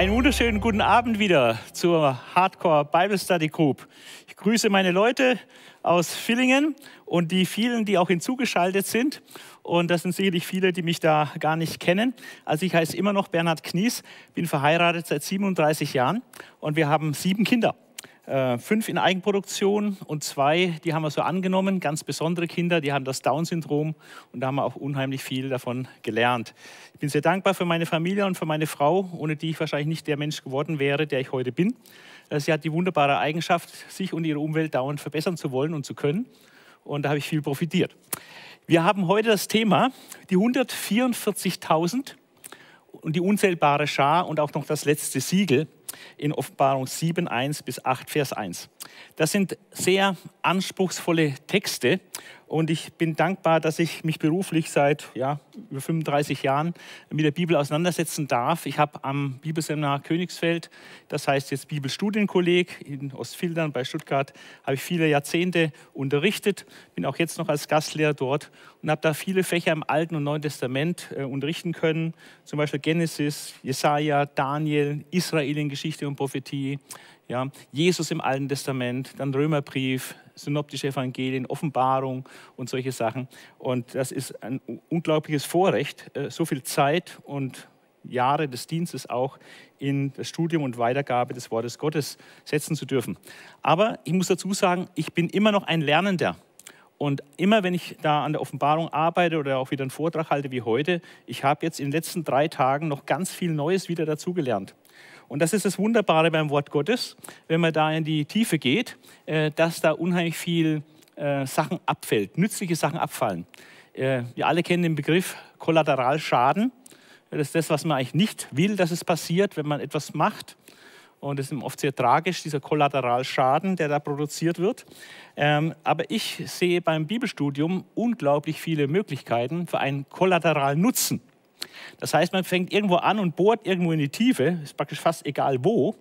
Einen wunderschönen guten Abend wieder zur Hardcore Bible Study Group. Ich grüße meine Leute aus Villingen und die vielen, die auch hinzugeschaltet sind. Und das sind sicherlich viele, die mich da gar nicht kennen. Also ich heiße immer noch Bernhard Knies, bin verheiratet seit 37 Jahren und wir haben sieben Kinder. Äh, fünf in Eigenproduktion und zwei, die haben wir so angenommen, ganz besondere Kinder, die haben das Down-Syndrom und da haben wir auch unheimlich viel davon gelernt. Ich bin sehr dankbar für meine Familie und für meine Frau, ohne die ich wahrscheinlich nicht der Mensch geworden wäre, der ich heute bin. Äh, sie hat die wunderbare Eigenschaft, sich und ihre Umwelt dauernd verbessern zu wollen und zu können und da habe ich viel profitiert. Wir haben heute das Thema die 144.000 und die unzählbare Schar und auch noch das letzte Siegel in Offenbarung 7, 1 bis 8, Vers 1. Das sind sehr anspruchsvolle Texte und ich bin dankbar, dass ich mich beruflich seit ja, über 35 Jahren mit der Bibel auseinandersetzen darf. Ich habe am Bibelseminar Königsfeld, das heißt jetzt Bibelstudienkolleg in Ostfildern bei Stuttgart, habe ich viele Jahrzehnte unterrichtet, bin auch jetzt noch als Gastlehrer dort und habe da viele Fächer im Alten und Neuen Testament äh, unterrichten können, zum Beispiel Genesis, Jesaja, Daniel, Israel in Geschichte und Prophetie, ja, Jesus im Alten Testament, dann Römerbrief, synoptische Evangelien, Offenbarung und solche Sachen. Und das ist ein unglaubliches Vorrecht, äh, so viel Zeit und Jahre des Dienstes auch in das Studium und Weitergabe des Wortes Gottes setzen zu dürfen. Aber ich muss dazu sagen, ich bin immer noch ein Lernender. Und immer wenn ich da an der Offenbarung arbeite oder auch wieder einen Vortrag halte wie heute, ich habe jetzt in den letzten drei Tagen noch ganz viel Neues wieder dazugelernt. Und das ist das Wunderbare beim Wort Gottes, wenn man da in die Tiefe geht, äh, dass da unheimlich viel äh, Sachen abfällt, nützliche Sachen abfallen. Äh, wir alle kennen den Begriff Kollateralschaden. Das ist das, was man eigentlich nicht will, dass es passiert, wenn man etwas macht. Und es ist oft sehr tragisch, dieser Kollateralschaden, der da produziert wird. Ähm, aber ich sehe beim Bibelstudium unglaublich viele Möglichkeiten für einen Kollateralnutzen. Das heißt, man fängt irgendwo an und bohrt irgendwo in die Tiefe, ist praktisch fast egal wo,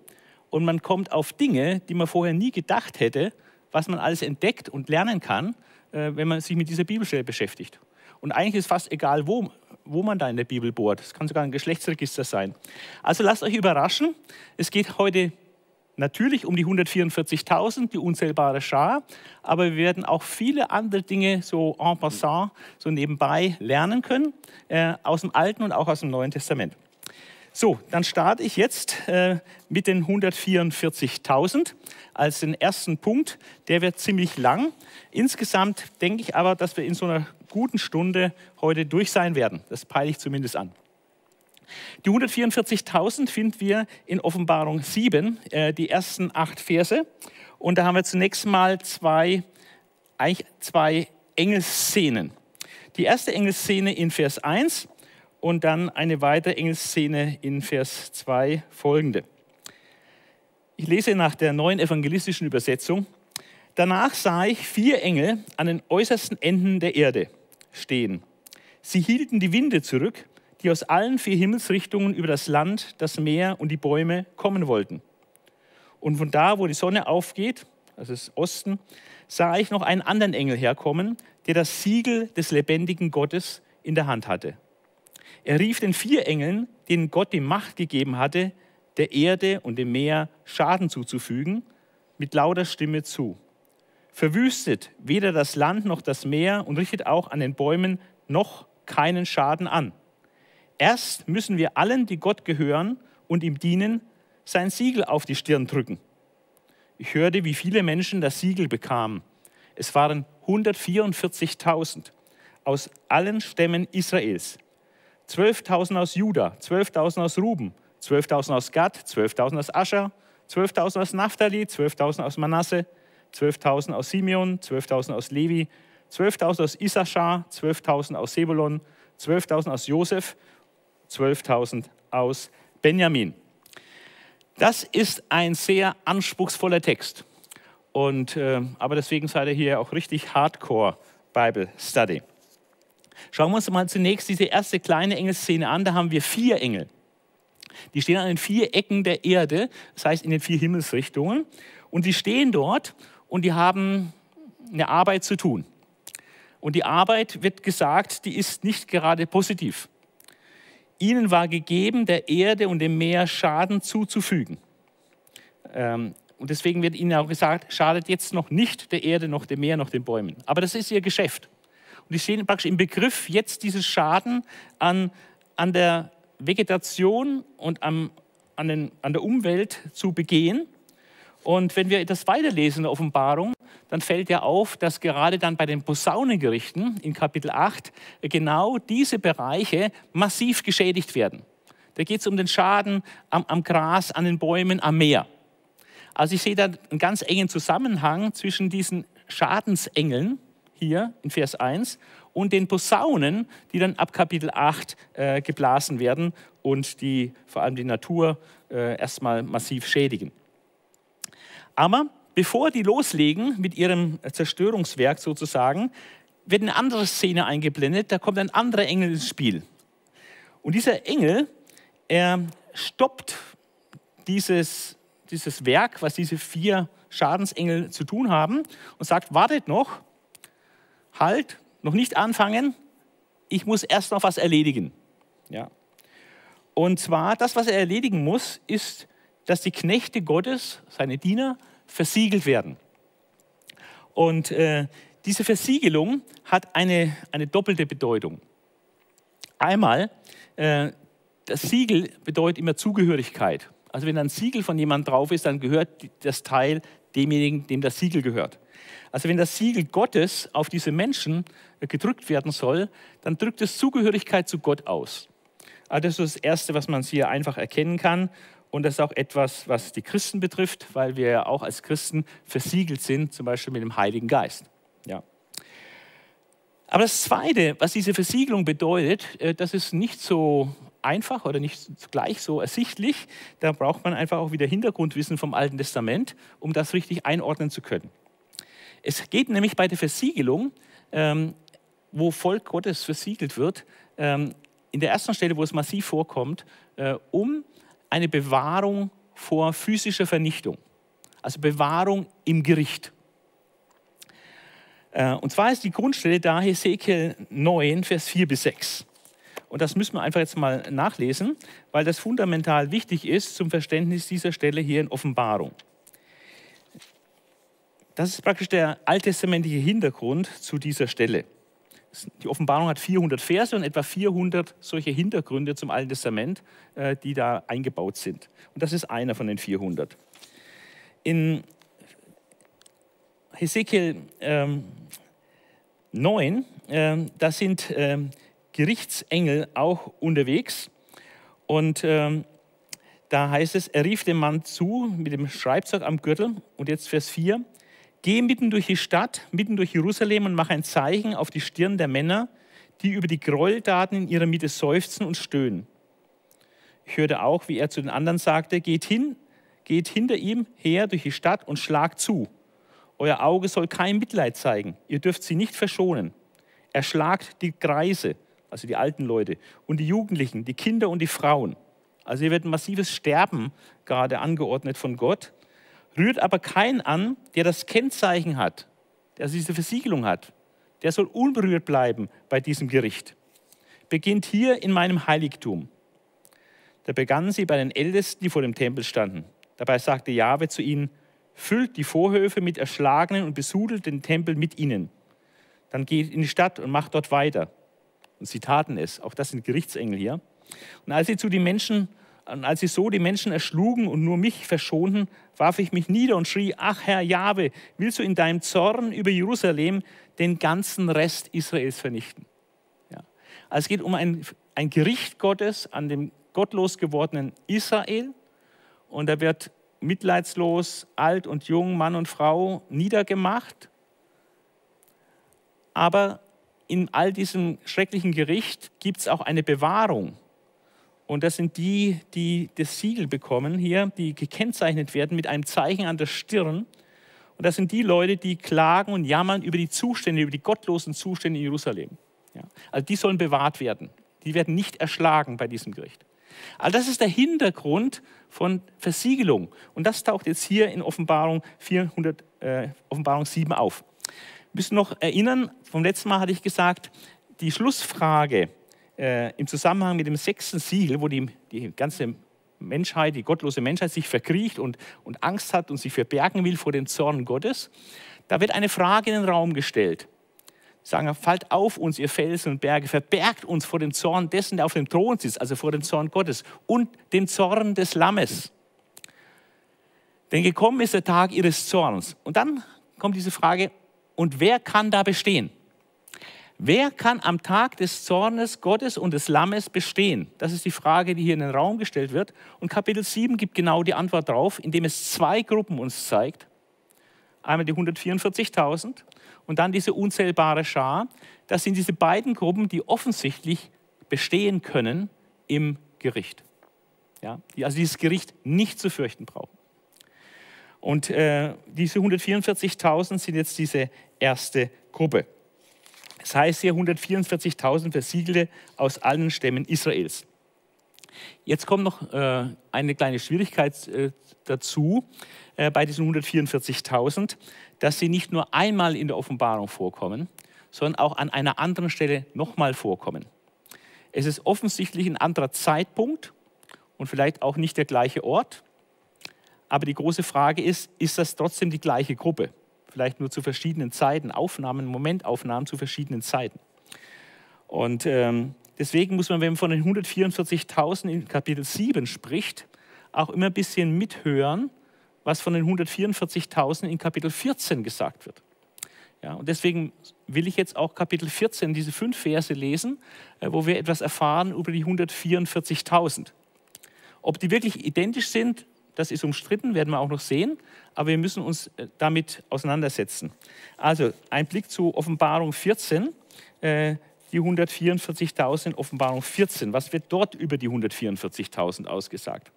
und man kommt auf Dinge, die man vorher nie gedacht hätte, was man alles entdeckt und lernen kann, äh, wenn man sich mit dieser Bibelstelle beschäftigt. Und eigentlich ist fast egal, wo, wo man da in der Bibel bohrt. Es kann sogar ein Geschlechtsregister sein. Also lasst euch überraschen. Es geht heute natürlich um die 144.000, die unzählbare Schar, aber wir werden auch viele andere Dinge so en passant, so nebenbei lernen können, äh, aus dem Alten und auch aus dem Neuen Testament. So, dann starte ich jetzt äh, mit den 144.000 als den ersten Punkt. Der wird ziemlich lang. Insgesamt denke ich aber, dass wir in so einer guten Stunde heute durch sein werden. Das peile ich zumindest an. Die 144.000 finden wir in Offenbarung 7, äh, die ersten acht Verse. Und da haben wir zunächst mal zwei, eigentlich zwei Engelsszenen. Die erste Engelszene in Vers 1 und dann eine weitere Engelsszene in Vers 2 folgende. Ich lese nach der neuen evangelistischen Übersetzung. Danach sah ich vier Engel an den äußersten Enden der Erde stehen. Sie hielten die Winde zurück die aus allen vier Himmelsrichtungen über das Land, das Meer und die Bäume kommen wollten. Und von da, wo die Sonne aufgeht, also das Osten, sah ich noch einen anderen Engel herkommen, der das Siegel des lebendigen Gottes in der Hand hatte. Er rief den vier Engeln, denen Gott die Macht gegeben hatte, der Erde und dem Meer Schaden zuzufügen, mit lauter Stimme zu. Verwüstet weder das Land noch das Meer und richtet auch an den Bäumen noch keinen Schaden an. Erst müssen wir allen, die Gott gehören und ihm dienen, sein Siegel auf die Stirn drücken. Ich hörte, wie viele Menschen das Siegel bekamen. Es waren 144.000 aus allen Stämmen Israels. 12.000 aus Juda, 12.000 aus Ruben, 12.000 aus Gad, 12.000 aus Ascher, 12.000 aus Naphtali, 12.000 aus Manasse, 12.000 aus Simeon, 12.000 aus Levi, 12.000 aus Issachar, 12.000 aus Sebulon, 12.000 aus Josef 12.000 aus Benjamin. Das ist ein sehr anspruchsvoller Text. Und, äh, aber deswegen seid ihr hier auch richtig Hardcore Bible Study. Schauen wir uns mal zunächst diese erste kleine Engelszene an. Da haben wir vier Engel. Die stehen an den vier Ecken der Erde, das heißt in den vier Himmelsrichtungen. Und die stehen dort und die haben eine Arbeit zu tun. Und die Arbeit wird gesagt, die ist nicht gerade positiv. Ihnen war gegeben, der Erde und dem Meer Schaden zuzufügen. Ähm, und deswegen wird ihnen auch gesagt, schadet jetzt noch nicht der Erde, noch dem Meer, noch den Bäumen. Aber das ist ihr Geschäft. Und die stehen praktisch im Begriff, jetzt dieses Schaden an, an der Vegetation und am, an, den, an der Umwelt zu begehen. Und wenn wir das weiterlesen in der Offenbarung, dann fällt ja auf, dass gerade dann bei den Posaunengerichten in Kapitel 8 genau diese Bereiche massiv geschädigt werden. Da geht es um den Schaden am, am Gras, an den Bäumen, am Meer. Also ich sehe da einen ganz engen Zusammenhang zwischen diesen Schadensengeln hier in Vers 1 und den Posaunen, die dann ab Kapitel 8 äh, geblasen werden und die vor allem die Natur äh, erstmal massiv schädigen. Aber bevor die loslegen mit ihrem Zerstörungswerk sozusagen, wird eine andere Szene eingeblendet, da kommt ein anderer Engel ins Spiel. Und dieser Engel, er stoppt dieses, dieses Werk, was diese vier Schadensengel zu tun haben und sagt, wartet noch, halt, noch nicht anfangen, ich muss erst noch was erledigen. Ja. Und zwar, das, was er erledigen muss, ist, dass die Knechte Gottes, seine Diener, versiegelt werden. Und äh, diese Versiegelung hat eine, eine doppelte Bedeutung. Einmal, äh, das Siegel bedeutet immer Zugehörigkeit. Also wenn ein Siegel von jemandem drauf ist, dann gehört das Teil demjenigen, dem das Siegel gehört. Also wenn das Siegel Gottes auf diese Menschen äh, gedrückt werden soll, dann drückt es Zugehörigkeit zu Gott aus. Also das ist das Erste, was man hier einfach erkennen kann. Und das ist auch etwas, was die Christen betrifft, weil wir ja auch als Christen versiegelt sind, zum Beispiel mit dem Heiligen Geist. Ja. Aber das Zweite, was diese Versiegelung bedeutet, äh, das ist nicht so einfach oder nicht gleich so ersichtlich. Da braucht man einfach auch wieder Hintergrundwissen vom Alten Testament, um das richtig einordnen zu können. Es geht nämlich bei der Versiegelung, ähm, wo Volk Gottes versiegelt wird, ähm, in der ersten Stelle, wo es massiv vorkommt, äh, um eine Bewahrung vor physischer Vernichtung. Also Bewahrung im Gericht. Äh, und zwar ist die Grundstelle da Hesekiel 9, Vers 4 bis 6. Und das müssen wir einfach jetzt mal nachlesen, weil das fundamental wichtig ist zum Verständnis dieser Stelle hier in Offenbarung. Das ist praktisch der alttestamentliche Hintergrund zu dieser Stelle. Die Offenbarung hat 400 Verse und etwa 400 solche Hintergründe zum Alten Testament, äh, die da eingebaut sind. Und das ist einer von den 400. In Hesekiel ähm, 9, äh, da sind äh, Gerichtsengel auch unterwegs. Und ähm, da heißt es, er rief dem Mann zu mit dem Schreibzeug am Gürtel. Und jetzt Vers 4. Geh mitten durch die Stadt, mitten durch Jerusalem und mach ein Zeichen auf die Stirn der Männer, die über die Gräueltaten in ihrer Mitte seufzen und stöhnen. Ich hörte auch, wie er zu den anderen sagte, geht hin, geht hinter ihm her durch die Stadt und schlagt zu. Euer Auge soll kein Mitleid zeigen, ihr dürft sie nicht verschonen. Erschlagt die Kreise, also die alten Leute, und die Jugendlichen, die Kinder und die Frauen. Also hier wird ein massives Sterben gerade angeordnet von Gott rührt aber keinen an, der das Kennzeichen hat, der diese Versiegelung hat. Der soll unberührt bleiben bei diesem Gericht. Beginnt hier in meinem Heiligtum. Da begannen sie bei den Ältesten, die vor dem Tempel standen. Dabei sagte Jahwe zu ihnen, füllt die Vorhöfe mit Erschlagenen und besudelt den Tempel mit ihnen. Dann geht in die Stadt und macht dort weiter. Und sie taten es. Auch das sind Gerichtsengel hier. Und als sie zu den Menschen als sie so die Menschen erschlugen und nur mich verschonten, warf ich mich nieder und schrie, ach Herr Jahwe, willst du in deinem Zorn über Jerusalem den ganzen Rest Israels vernichten? Ja. Also es geht um ein, ein Gericht Gottes an dem gottlos gewordenen Israel und da wird mitleidslos alt und jung, Mann und Frau niedergemacht. Aber in all diesem schrecklichen Gericht gibt es auch eine Bewahrung. Und das sind die, die das Siegel bekommen hier, die gekennzeichnet werden mit einem Zeichen an der Stirn. Und das sind die Leute, die klagen und jammern über die Zustände, über die gottlosen Zustände in Jerusalem. Ja. Also die sollen bewahrt werden. Die werden nicht erschlagen bei diesem Gericht. Also das ist der Hintergrund von Versiegelung. Und das taucht jetzt hier in Offenbarung, 400, äh, Offenbarung 7 auf. Wir müssen noch erinnern, vom letzten Mal hatte ich gesagt, die Schlussfrage äh, im Zusammenhang mit dem sechsten Siegel, wo die, die ganze Menschheit, die gottlose Menschheit sich verkriecht und, und Angst hat und sich verbergen will vor dem Zorn Gottes, da wird eine Frage in den Raum gestellt. Sie sagen, fallt auf uns, ihr Felsen und Berge, verbergt uns vor dem Zorn dessen, der auf dem Thron sitzt, also vor dem Zorn Gottes und dem Zorn des Lammes. Denn gekommen ist der Tag ihres Zorns. Und dann kommt diese Frage, und wer kann da bestehen? Wer kann am Tag des Zornes Gottes und des Lammes bestehen? Das ist die Frage, die hier in den Raum gestellt wird. Und Kapitel 7 gibt genau die Antwort darauf, indem es zwei Gruppen uns zeigt. Einmal die 144.000 und dann diese unzählbare Schar. Das sind diese beiden Gruppen, die offensichtlich bestehen können im Gericht. Ja, die also dieses Gericht nicht zu fürchten brauchen. Und äh, diese 144.000 sind jetzt diese erste Gruppe. Das heißt hier 144.000 Versiegelte aus allen Stämmen Israels. Jetzt kommt noch äh, eine kleine Schwierigkeit äh, dazu äh, bei diesen 144.000, dass sie nicht nur einmal in der Offenbarung vorkommen, sondern auch an einer anderen Stelle nochmal vorkommen. Es ist offensichtlich ein anderer Zeitpunkt und vielleicht auch nicht der gleiche Ort. Aber die große Frage ist, ist das trotzdem die gleiche Gruppe? Vielleicht nur zu verschiedenen Zeiten, Aufnahmen, Momentaufnahmen zu verschiedenen Zeiten. Und ähm, deswegen muss man, wenn man von den 144.000 in Kapitel 7 spricht, auch immer ein bisschen mithören, was von den 144.000 in Kapitel 14 gesagt wird. Ja, und deswegen will ich jetzt auch Kapitel 14, diese fünf Verse lesen, äh, wo wir etwas erfahren über die 144.000. Ob die wirklich identisch sind, das ist umstritten, werden wir auch noch sehen, aber wir müssen uns äh, damit auseinandersetzen. Also ein Blick zu Offenbarung 14, äh, die 144.000 Offenbarung 14. Was wird dort über die 144.000 ausgesagt?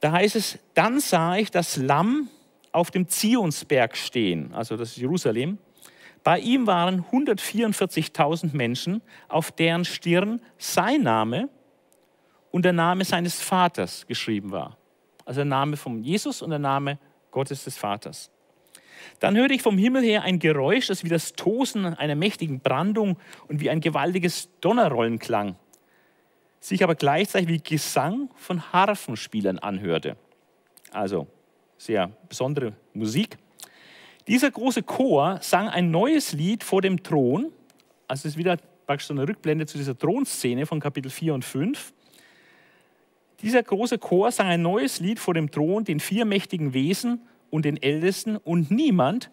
Da heißt es, dann sah ich das Lamm auf dem Zionsberg stehen, also das ist Jerusalem. Bei ihm waren 144.000 Menschen, auf deren Stirn sein Name und der Name seines Vaters geschrieben war. Also der Name von Jesus und der Name Gottes des Vaters. Dann hörte ich vom Himmel her ein Geräusch, das wie das Tosen einer mächtigen Brandung und wie ein gewaltiges Donnerrollen klang, sich aber gleichzeitig wie Gesang von Harfenspielern anhörte. Also sehr besondere Musik. Dieser große Chor sang ein neues Lied vor dem Thron. Also es ist wieder praktisch so eine Rückblende zu dieser Thronszene von Kapitel 4 und 5. Dieser große Chor sang ein neues Lied vor dem Thron, den vier mächtigen Wesen und den Ältesten und niemand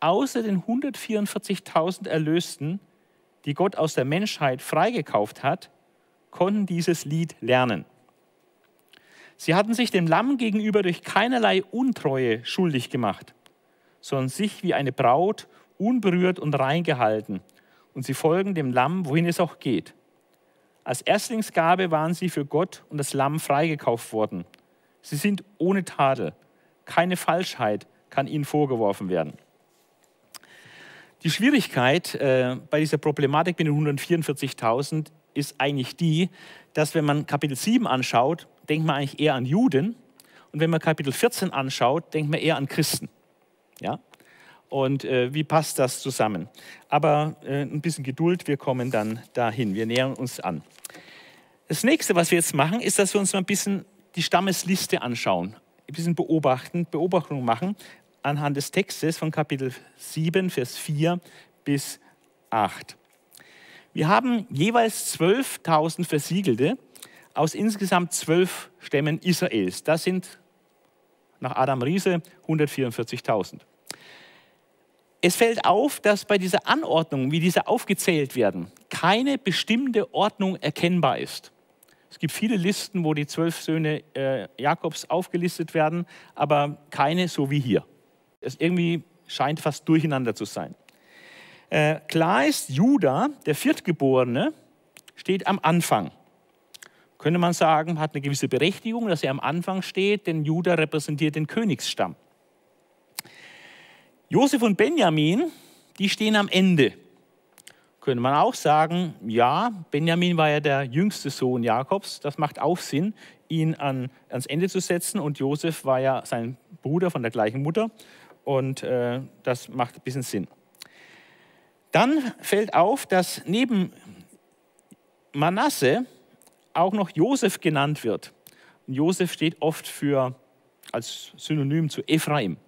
außer den 144.000 Erlösten, die Gott aus der Menschheit freigekauft hat, konnten dieses Lied lernen. Sie hatten sich dem Lamm gegenüber durch keinerlei Untreue schuldig gemacht, sondern sich wie eine Braut unberührt und rein gehalten. Und sie folgen dem Lamm, wohin es auch geht. Als Erstlingsgabe waren sie für Gott und das Lamm freigekauft worden. Sie sind ohne Tadel. Keine Falschheit kann ihnen vorgeworfen werden. Die Schwierigkeit äh, bei dieser Problematik mit den 144.000 ist eigentlich die, dass wenn man Kapitel 7 anschaut, denkt man eigentlich eher an Juden und wenn man Kapitel 14 anschaut, denkt man eher an Christen. Ja? Und äh, wie passt das zusammen? Aber äh, ein bisschen Geduld, wir kommen dann dahin, wir nähern uns an. Das nächste, was wir jetzt machen, ist, dass wir uns mal ein bisschen die Stammesliste anschauen, ein bisschen beobachten, Beobachtungen machen anhand des Textes von Kapitel 7, Vers 4 bis 8. Wir haben jeweils 12.000 Versiegelte aus insgesamt zwölf Stämmen Israels. Das sind nach Adam Riese 144.000. Es fällt auf, dass bei dieser Anordnung, wie diese aufgezählt werden, keine bestimmte Ordnung erkennbar ist. Es gibt viele Listen, wo die zwölf Söhne äh, Jakobs aufgelistet werden, aber keine so wie hier. Es irgendwie scheint fast durcheinander zu sein. Äh, klar ist, Judah, der Viertgeborene, steht am Anfang. Könnte man sagen, hat eine gewisse Berechtigung, dass er am Anfang steht, denn Judah repräsentiert den Königsstamm. Josef und Benjamin, die stehen am Ende. Könnte man auch sagen, ja, Benjamin war ja der jüngste Sohn Jakobs. Das macht auch Sinn, ihn an, ans Ende zu setzen. Und Josef war ja sein Bruder von der gleichen Mutter. Und äh, das macht ein bisschen Sinn. Dann fällt auf, dass neben Manasse auch noch Josef genannt wird. Und Josef steht oft für, als Synonym zu Ephraim.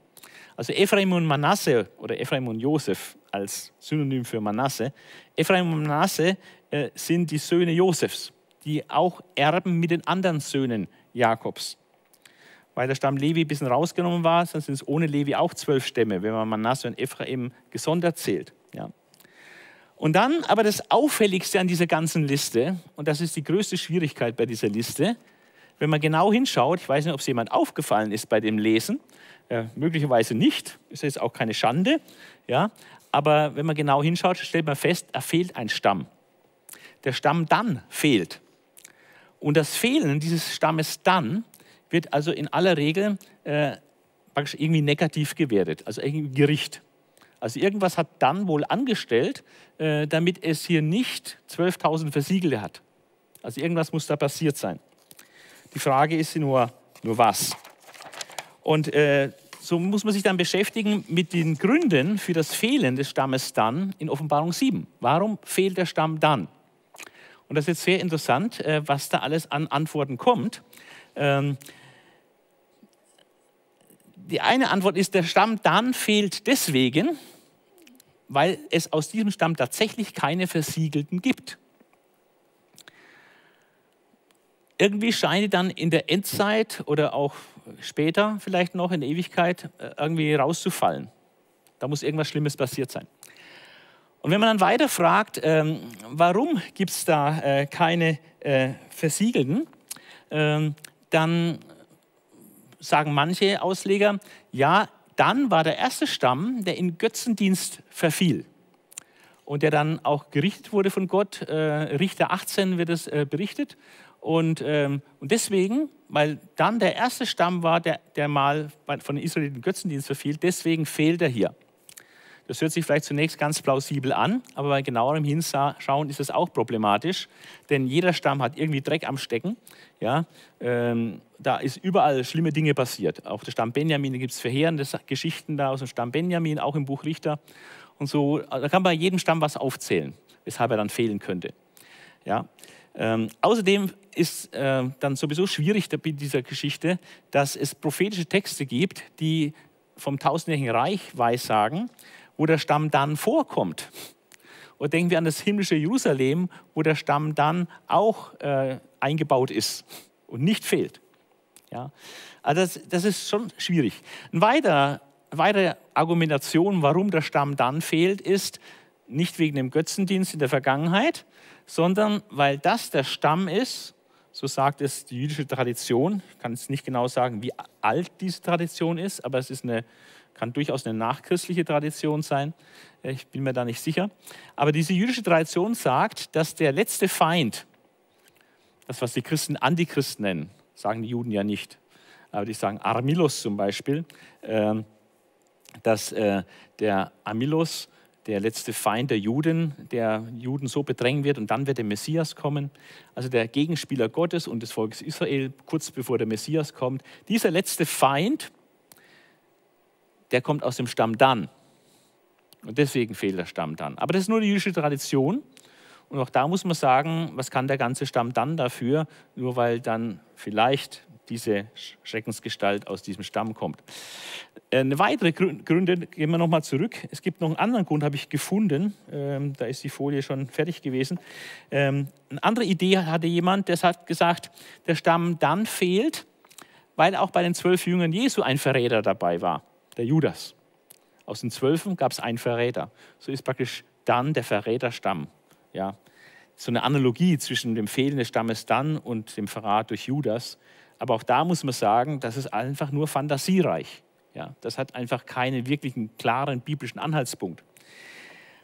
Also Ephraim und Manasse oder Ephraim und Josef als Synonym für Manasse. Ephraim und Manasse äh, sind die Söhne Josefs, die auch erben mit den anderen Söhnen Jakobs. Weil der Stamm Levi ein bisschen rausgenommen war, dann sind es ohne Levi auch zwölf Stämme, wenn man Manasse und Ephraim gesondert zählt. Ja. Und dann aber das Auffälligste an dieser ganzen Liste, und das ist die größte Schwierigkeit bei dieser Liste, wenn man genau hinschaut, ich weiß nicht, ob es jemand aufgefallen ist bei dem Lesen, äh, möglicherweise nicht, ist jetzt auch keine Schande, ja, aber wenn man genau hinschaut, stellt man fest, er fehlt ein Stamm. Der Stamm dann fehlt. Und das Fehlen dieses Stammes dann wird also in aller Regel äh, irgendwie negativ gewertet, also irgendwie Gericht. Also irgendwas hat dann wohl angestellt, äh, damit es hier nicht 12.000 Versiegelte hat. Also irgendwas muss da passiert sein. Die Frage ist nur, nur was. Und äh, so muss man sich dann beschäftigen mit den Gründen für das Fehlen des Stammes dann in Offenbarung 7. Warum fehlt der Stamm dann? Und das ist jetzt sehr interessant, äh, was da alles an Antworten kommt. Ähm, die eine Antwort ist, der Stamm dann fehlt deswegen, weil es aus diesem Stamm tatsächlich keine Versiegelten gibt. Irgendwie scheint dann in der Endzeit oder auch später vielleicht noch in der Ewigkeit äh, irgendwie rauszufallen. Da muss irgendwas Schlimmes passiert sein. Und wenn man dann weiter fragt, ähm, warum gibt es da äh, keine äh, Versiegelten, ähm, dann sagen manche Ausleger, ja, dann war der erste Stamm, der in Götzendienst verfiel und der dann auch gerichtet wurde von Gott. Äh, Richter 18 wird es äh, berichtet. Und, ähm, und deswegen, weil dann der erste Stamm war, der, der mal von den Israeliten Götzendienst verfiel, deswegen fehlt er hier. Das hört sich vielleicht zunächst ganz plausibel an, aber bei genauerem Hinschauen ist es auch problematisch, denn jeder Stamm hat irgendwie Dreck am Stecken. Ja, ähm, da ist überall schlimme Dinge passiert. Auch der Stamm Benjamin, da gibt es verheerende Geschichten da aus dem Stamm Benjamin, auch im Buch Richter. Und so, da kann man bei jedem Stamm was aufzählen, weshalb er dann fehlen könnte. Ja, ähm, außerdem ist äh, dann sowieso schwierig bei dieser Geschichte, dass es prophetische Texte gibt, die vom tausendjährigen Reich weissagen wo der Stamm dann vorkommt. Oder denken wir an das himmlische Jerusalem, wo der Stamm dann auch äh, eingebaut ist und nicht fehlt. Ja? Also das, das ist schon schwierig. Eine weitere, weitere Argumentation, warum der Stamm dann fehlt, ist nicht wegen dem Götzendienst in der Vergangenheit, sondern weil das der Stamm ist, so sagt es die jüdische Tradition. Ich kann jetzt nicht genau sagen, wie alt diese Tradition ist, aber es ist eine kann durchaus eine nachchristliche Tradition sein. Ich bin mir da nicht sicher. Aber diese jüdische Tradition sagt, dass der letzte Feind, das was die Christen Antichristen nennen, sagen die Juden ja nicht, aber die sagen Armilos zum Beispiel, ähm, dass äh, der Armilos, der letzte Feind der Juden, der Juden so bedrängen wird und dann wird der Messias kommen. Also der Gegenspieler Gottes und des Volkes Israel, kurz bevor der Messias kommt. Dieser letzte Feind, der kommt aus dem Stamm Dan. Und deswegen fehlt der Stamm Dan. Aber das ist nur die jüdische Tradition. Und auch da muss man sagen, was kann der ganze Stamm dann dafür, nur weil dann vielleicht diese Schreckensgestalt aus diesem Stamm kommt. Eine weitere Gründe, gehen wir nochmal zurück. Es gibt noch einen anderen Grund, habe ich gefunden. Ähm, da ist die Folie schon fertig gewesen. Ähm, eine andere Idee hatte jemand, der hat gesagt, der Stamm dann fehlt, weil auch bei den zwölf Jüngern Jesu ein Verräter dabei war der Judas. Aus den Zwölfen gab es einen Verräter. So ist praktisch dann der Verräterstamm. Ja, so eine Analogie zwischen dem Fehlen des Stammes dann und dem Verrat durch Judas. Aber auch da muss man sagen, das ist einfach nur fantasiereich. Ja, das hat einfach keinen wirklichen klaren biblischen Anhaltspunkt.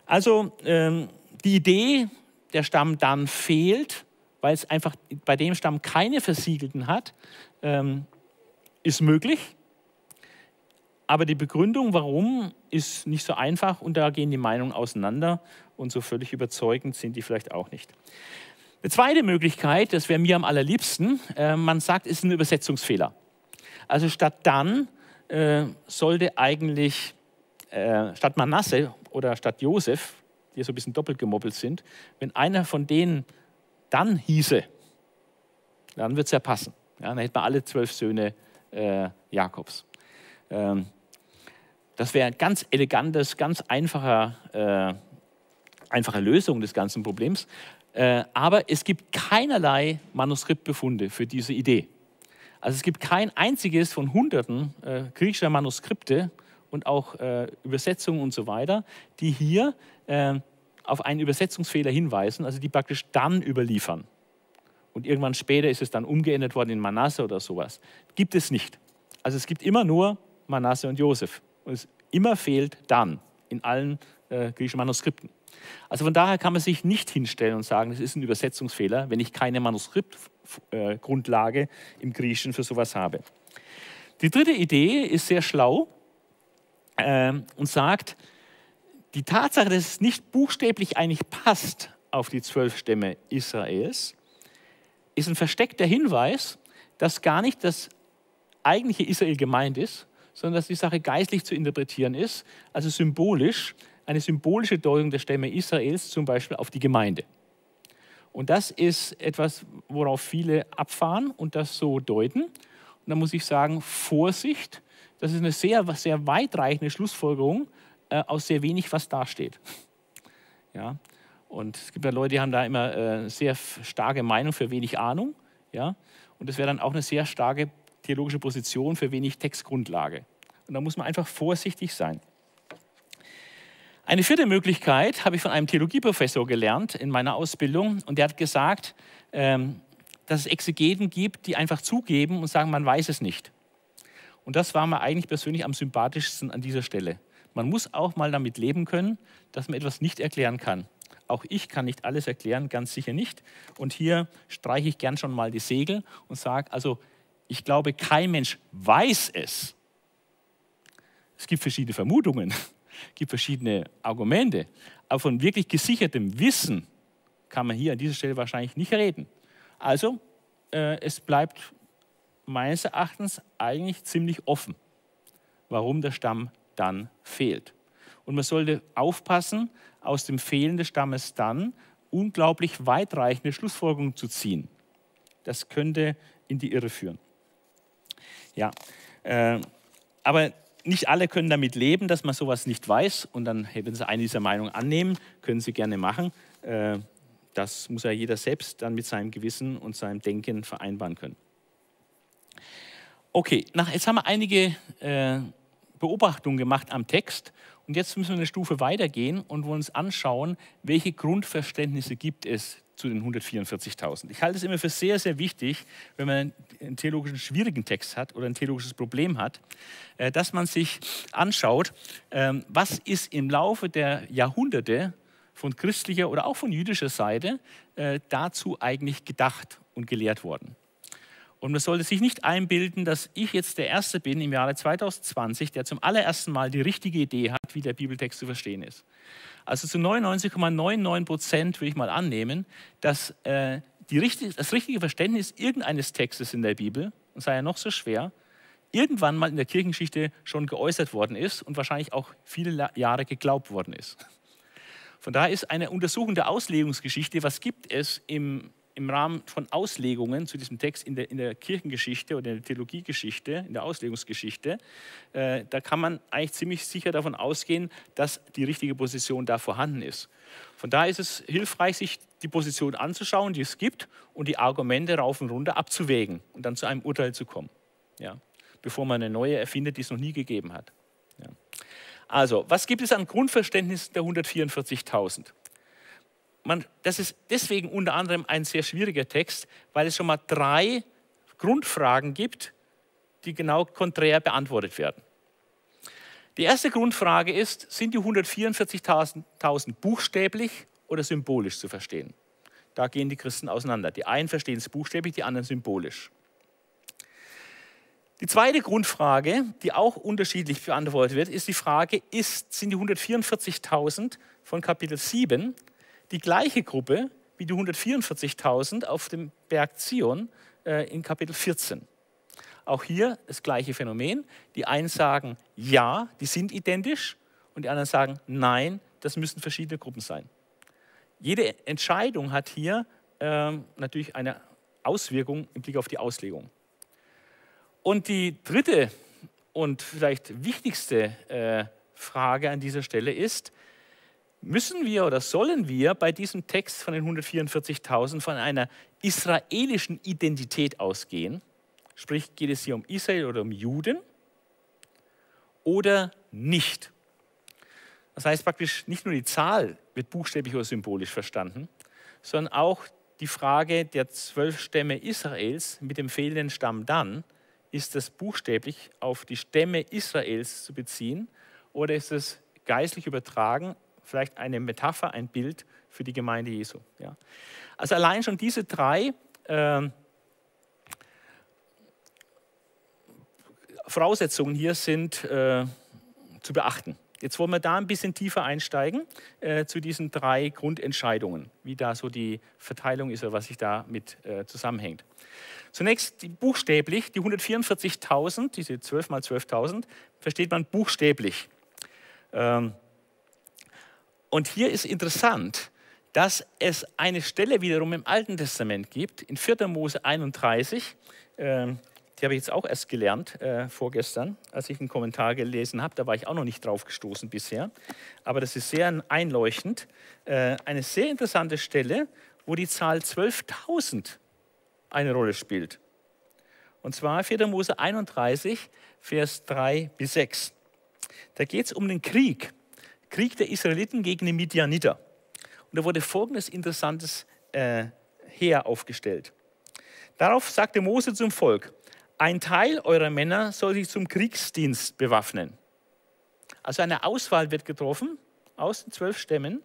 Also ähm, die Idee, der Stamm dann fehlt, weil es einfach bei dem Stamm keine Versiegelten hat, ähm, ist möglich. Aber die Begründung, warum, ist nicht so einfach und da gehen die Meinungen auseinander und so völlig überzeugend sind die vielleicht auch nicht. Eine zweite Möglichkeit, das wäre mir am allerliebsten, äh, man sagt, ist ein Übersetzungsfehler. Also statt dann äh, sollte eigentlich, äh, statt Manasse oder statt Josef, die so ein bisschen doppelt gemoppelt sind, wenn einer von denen dann hieße, dann wird es ja passen. Ja, dann hätten wir alle zwölf Söhne äh, Jakobs. Ähm, das wäre ein ganz elegantes, ganz einfacher, äh, einfache Lösung des ganzen Problems. Äh, aber es gibt keinerlei Manuskriptbefunde für diese Idee. Also es gibt kein einziges von Hunderten äh, griechischer Manuskripte und auch äh, Übersetzungen und so weiter, die hier äh, auf einen Übersetzungsfehler hinweisen, also die praktisch dann überliefern. Und irgendwann später ist es dann umgeändert worden in Manasse oder sowas. Gibt es nicht. Also es gibt immer nur Manasse und Josef. Und es immer fehlt dann in allen äh, griechischen Manuskripten. Also von daher kann man sich nicht hinstellen und sagen, das ist ein Übersetzungsfehler, wenn ich keine Manuskriptgrundlage im Griechischen für sowas habe. Die dritte Idee ist sehr schlau äh, und sagt, die Tatsache, dass es nicht buchstäblich eigentlich passt auf die zwölf Stämme Israels, ist ein versteckter Hinweis, dass gar nicht das eigentliche Israel gemeint ist, sondern dass die Sache geistlich zu interpretieren ist, also symbolisch, eine symbolische Deutung der Stämme Israels, zum Beispiel auf die Gemeinde. Und das ist etwas, worauf viele abfahren und das so deuten. Und da muss ich sagen, Vorsicht, das ist eine sehr, sehr weitreichende Schlussfolgerung äh, aus sehr wenig, was dasteht. Ja? Und es gibt ja Leute, die haben da immer äh, sehr starke Meinung für wenig Ahnung. Ja? Und das wäre dann auch eine sehr starke theologische Position für wenig Textgrundlage. Und da muss man einfach vorsichtig sein. Eine vierte Möglichkeit habe ich von einem Theologieprofessor gelernt in meiner Ausbildung. Und der hat gesagt, ähm, dass es Exegeten gibt, die einfach zugeben und sagen, man weiß es nicht. Und das war mir eigentlich persönlich am sympathischsten an dieser Stelle. Man muss auch mal damit leben können, dass man etwas nicht erklären kann. Auch ich kann nicht alles erklären, ganz sicher nicht. Und hier streiche ich gern schon mal die Segel und sage, also ich glaube, kein Mensch weiß es. Es gibt verschiedene Vermutungen, es gibt verschiedene Argumente, aber von wirklich gesichertem Wissen kann man hier an dieser Stelle wahrscheinlich nicht reden. Also, äh, es bleibt meines Erachtens eigentlich ziemlich offen, warum der Stamm dann fehlt. Und man sollte aufpassen, aus dem Fehlen des Stammes dann unglaublich weitreichende Schlussfolgerungen zu ziehen. Das könnte in die Irre führen. Ja, äh, aber nicht alle können damit leben, dass man sowas nicht weiß. Und dann, wenn Sie eine dieser Meinungen annehmen, können Sie gerne machen. Äh, das muss ja jeder selbst dann mit seinem Gewissen und seinem Denken vereinbaren können. Okay, jetzt haben wir einige äh, Beobachtungen gemacht am Text und jetzt müssen wir eine Stufe weitergehen und wollen uns anschauen, welche Grundverständnisse gibt es zu den 144.000. Ich halte es immer für sehr, sehr wichtig, wenn man einen theologischen schwierigen Text hat oder ein theologisches Problem hat, äh, dass man sich anschaut, ähm, was ist im Laufe der Jahrhunderte von christlicher oder auch von jüdischer Seite äh, dazu eigentlich gedacht und gelehrt worden. Und man sollte sich nicht einbilden, dass ich jetzt der Erste bin im Jahre 2020, der zum allerersten Mal die richtige Idee hat, wie der Bibeltext zu verstehen ist. Also zu 99,99 Prozent würde ich mal annehmen, dass äh, richtig, das richtige Verständnis irgendeines Textes in der Bibel, und sei er noch so schwer, irgendwann mal in der Kirchengeschichte schon geäußert worden ist und wahrscheinlich auch viele Jahre geglaubt worden ist. Von daher ist eine Untersuchung der Auslegungsgeschichte, was gibt es im im Rahmen von Auslegungen zu diesem Text in der, in der Kirchengeschichte oder in der Theologiegeschichte, in der Auslegungsgeschichte, äh, da kann man eigentlich ziemlich sicher davon ausgehen, dass die richtige Position da vorhanden ist. Von daher ist es hilfreich, sich die Position anzuschauen, die es gibt, und die Argumente rauf und runter abzuwägen und dann zu einem Urteil zu kommen, ja, bevor man eine neue erfindet, die es noch nie gegeben hat. Ja. Also, was gibt es an Grundverständnis der 144.000? Man, das ist deswegen unter anderem ein sehr schwieriger Text, weil es schon mal drei Grundfragen gibt, die genau konträr beantwortet werden. Die erste Grundfrage ist, sind die 144.000 buchstäblich oder symbolisch zu verstehen? Da gehen die Christen auseinander. Die einen verstehen es buchstäblich, die anderen symbolisch. Die zweite Grundfrage, die auch unterschiedlich beantwortet wird, ist die Frage, ist, sind die 144.000 von Kapitel 7 die gleiche Gruppe wie die 144.000 auf dem Berg Zion äh, in Kapitel 14. Auch hier das gleiche Phänomen. Die einen sagen, ja, die sind identisch. und die anderen sagen, nein, das müssen verschiedene Gruppen sein. Jede Entscheidung hat hier ähm, natürlich eine Auswirkung im Blick auf die Auslegung. Und die dritte und vielleicht wichtigste äh, Frage an dieser Stelle ist, müssen wir oder sollen wir bei diesem Text von den 144.000 von einer israelischen Identität ausgehen? Sprich, geht es hier um Israel oder um Juden oder nicht? Das heißt praktisch, nicht nur die Zahl wird buchstäblich oder symbolisch verstanden, sondern auch die Frage der zwölf Stämme Israels mit dem fehlenden Stamm dann, ist das buchstäblich auf die Stämme Israels zu beziehen oder ist es geistlich übertragen, vielleicht eine Metapher, ein Bild für die Gemeinde Jesu? Ja. Also allein schon diese drei äh, Voraussetzungen hier sind äh, zu beachten. Jetzt wollen wir da ein bisschen tiefer einsteigen äh, zu diesen drei Grundentscheidungen, wie da so die Verteilung ist oder was sich damit äh, zusammenhängt. Zunächst die buchstäblich, die 144.000, diese 12 mal 12.000, versteht man buchstäblich. Ähm, und hier ist interessant, dass es eine Stelle wiederum im Alten Testament gibt, in 4. Mose 31, äh, die habe ich jetzt auch erst gelernt äh, vorgestern, als ich einen Kommentar gelesen habe. Da war ich auch noch nicht drauf gestoßen bisher. Aber das ist sehr einleuchtend. Äh, eine sehr interessante Stelle, wo die Zahl 12.000 eine Rolle spielt. Und zwar 4. Mose 31, Vers 3 bis 6. Da geht es um den Krieg. Krieg der Israeliten gegen die Midianiter. Und da wurde folgendes interessantes äh, Heer aufgestellt. Darauf sagte Mose zum Volk, ein Teil eurer Männer soll sich zum Kriegsdienst bewaffnen. Also eine Auswahl wird getroffen aus den zwölf Stämmen,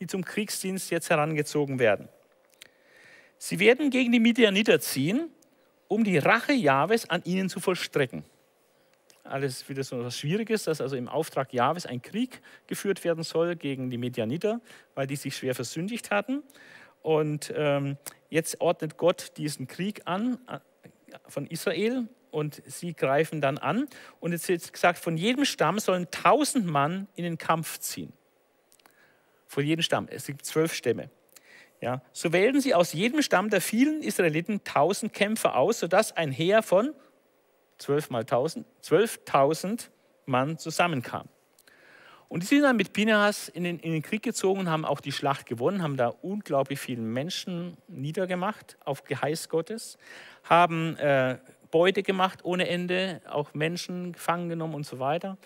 die zum Kriegsdienst jetzt herangezogen werden. Sie werden gegen die Midianiter ziehen, um die Rache Jahwes an ihnen zu vollstrecken. Alles wieder so etwas Schwieriges, dass also im Auftrag Jahwes ein Krieg geführt werden soll gegen die Medianiter, weil die sich schwer versündigt hatten. Und ähm, jetzt ordnet Gott diesen Krieg an von Israel und sie greifen dann an. Und jetzt wird gesagt, von jedem Stamm sollen tausend Mann in den Kampf ziehen. Von jedem Stamm. Es gibt zwölf Stämme. Ja, so wählten sie aus jedem Stamm der vielen Israeliten tausend Kämpfer aus, sodass ein Heer von zwölf mal tausend, zwölftausend Mann zusammenkam. Und die sind dann mit Pinehas in den, in den Krieg gezogen und haben auch die Schlacht gewonnen, haben da unglaublich viele Menschen niedergemacht auf Geheiß Gottes, haben äh, Beute gemacht ohne Ende, auch Menschen gefangen genommen und so weiter.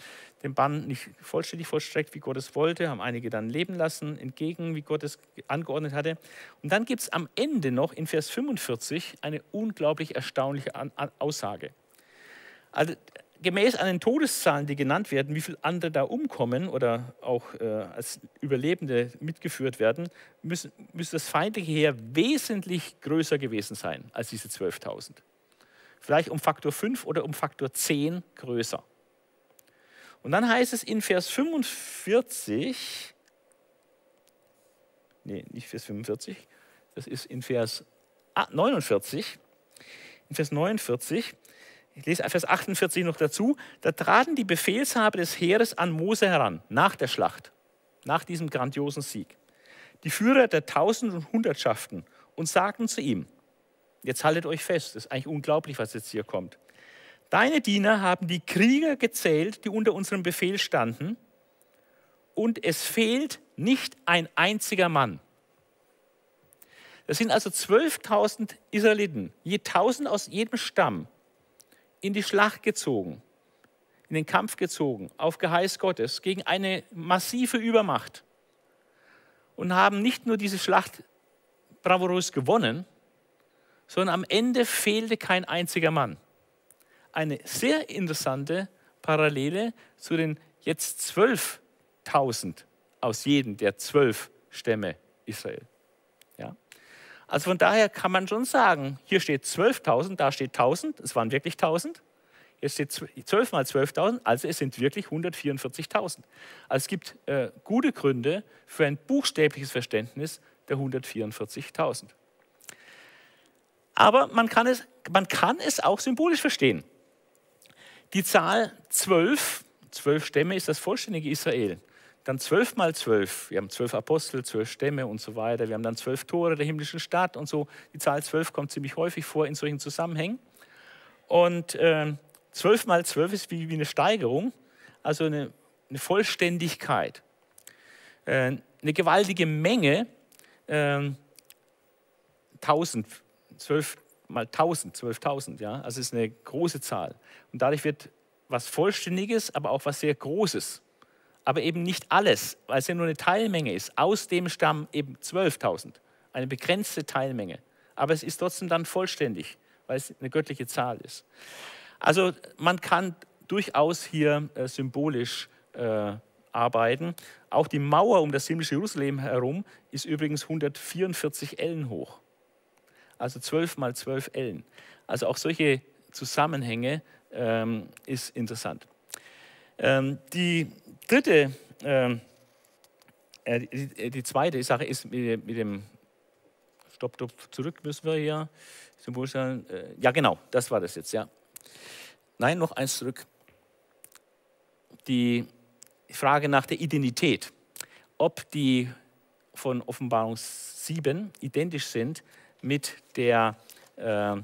Den Bann nicht vollständig vollstreckt, wie Gott es wollte, haben einige dann leben lassen, entgegen, wie Gott es angeordnet hatte. Und dann gibt es am Ende noch in Vers 45 eine unglaublich erstaunliche Aussage. Also gemäß an den Todeszahlen, die genannt werden, wie viele andere da umkommen oder auch äh, als Überlebende mitgeführt werden, müssen, müsste das feindliche Heer wesentlich größer gewesen sein als diese 12.000. Vielleicht um Faktor 5 oder um Faktor 10 größer. Und dann heißt es in Vers 45, nee, nicht Vers 45, das ist in Vers 49, in Vers 49, ich lese Vers 48 noch dazu, da traten die Befehlshaber des Heeres an Mose heran, nach der Schlacht, nach diesem grandiosen Sieg. Die Führer der Tausend- und Hundertschaften und sagten zu ihm, jetzt haltet euch fest, das ist eigentlich unglaublich, was jetzt hier kommt. Deine Diener haben die Krieger gezählt, die unter unserem Befehl standen, und es fehlt nicht ein einziger Mann. Das sind also 12.000 Israeliten, je 1.000 aus jedem Stamm in die Schlacht gezogen, in den Kampf gezogen, auf Geheiß Gottes, gegen eine massive Übermacht und haben nicht nur diese Schlacht bravourös gewonnen, sondern am Ende fehlte kein einziger Mann. Eine sehr interessante Parallele zu den jetzt 12.000 aus jedem der zwölf Stämme Israel. Also von daher kann man schon sagen, hier steht 12.000, da steht 1.000, es waren wirklich 1.000. Hier steht 12 mal 12.000, also es sind wirklich 144.000. Also es gibt äh, gute Gründe für ein buchstäbliches Verständnis der 144.000. Aber man kann, es, man kann es auch symbolisch verstehen. Die Zahl 12 zwölf Stämme ist das vollständige Israel. Dann zwölf mal zwölf. Wir haben zwölf Apostel, zwölf Stämme und so weiter. Wir haben dann zwölf Tore der himmlischen Stadt und so. Die Zahl zwölf kommt ziemlich häufig vor in solchen Zusammenhängen. Und äh, zwölf mal zwölf ist wie, wie eine Steigerung, also eine, eine Vollständigkeit. Äh, eine gewaltige Menge, äh, 1000, 12 mal 1000, 12.000, ja, also ist eine große Zahl. Und dadurch wird was Vollständiges, aber auch was sehr Großes aber eben nicht alles, weil es ja nur eine Teilmenge ist. Aus dem Stamm eben 12.000, eine begrenzte Teilmenge. Aber es ist trotzdem dann vollständig, weil es eine göttliche Zahl ist. Also man kann durchaus hier äh, symbolisch äh, arbeiten. Auch die Mauer um das himmlische Jerusalem herum ist übrigens 144 Ellen hoch. Also 12 mal 12 Ellen. Also auch solche Zusammenhänge ähm, ist interessant. Ähm, die dritte, ähm, äh, die, die, zweite Sache ist mit, mit dem Stopp, Stopp, zurück müssen wir hier. Äh, ja, genau, das war das jetzt, ja. Nein, noch eins zurück. Die Frage nach der Identität. Ob die von Offenbarung 7 identisch sind mit der, äh,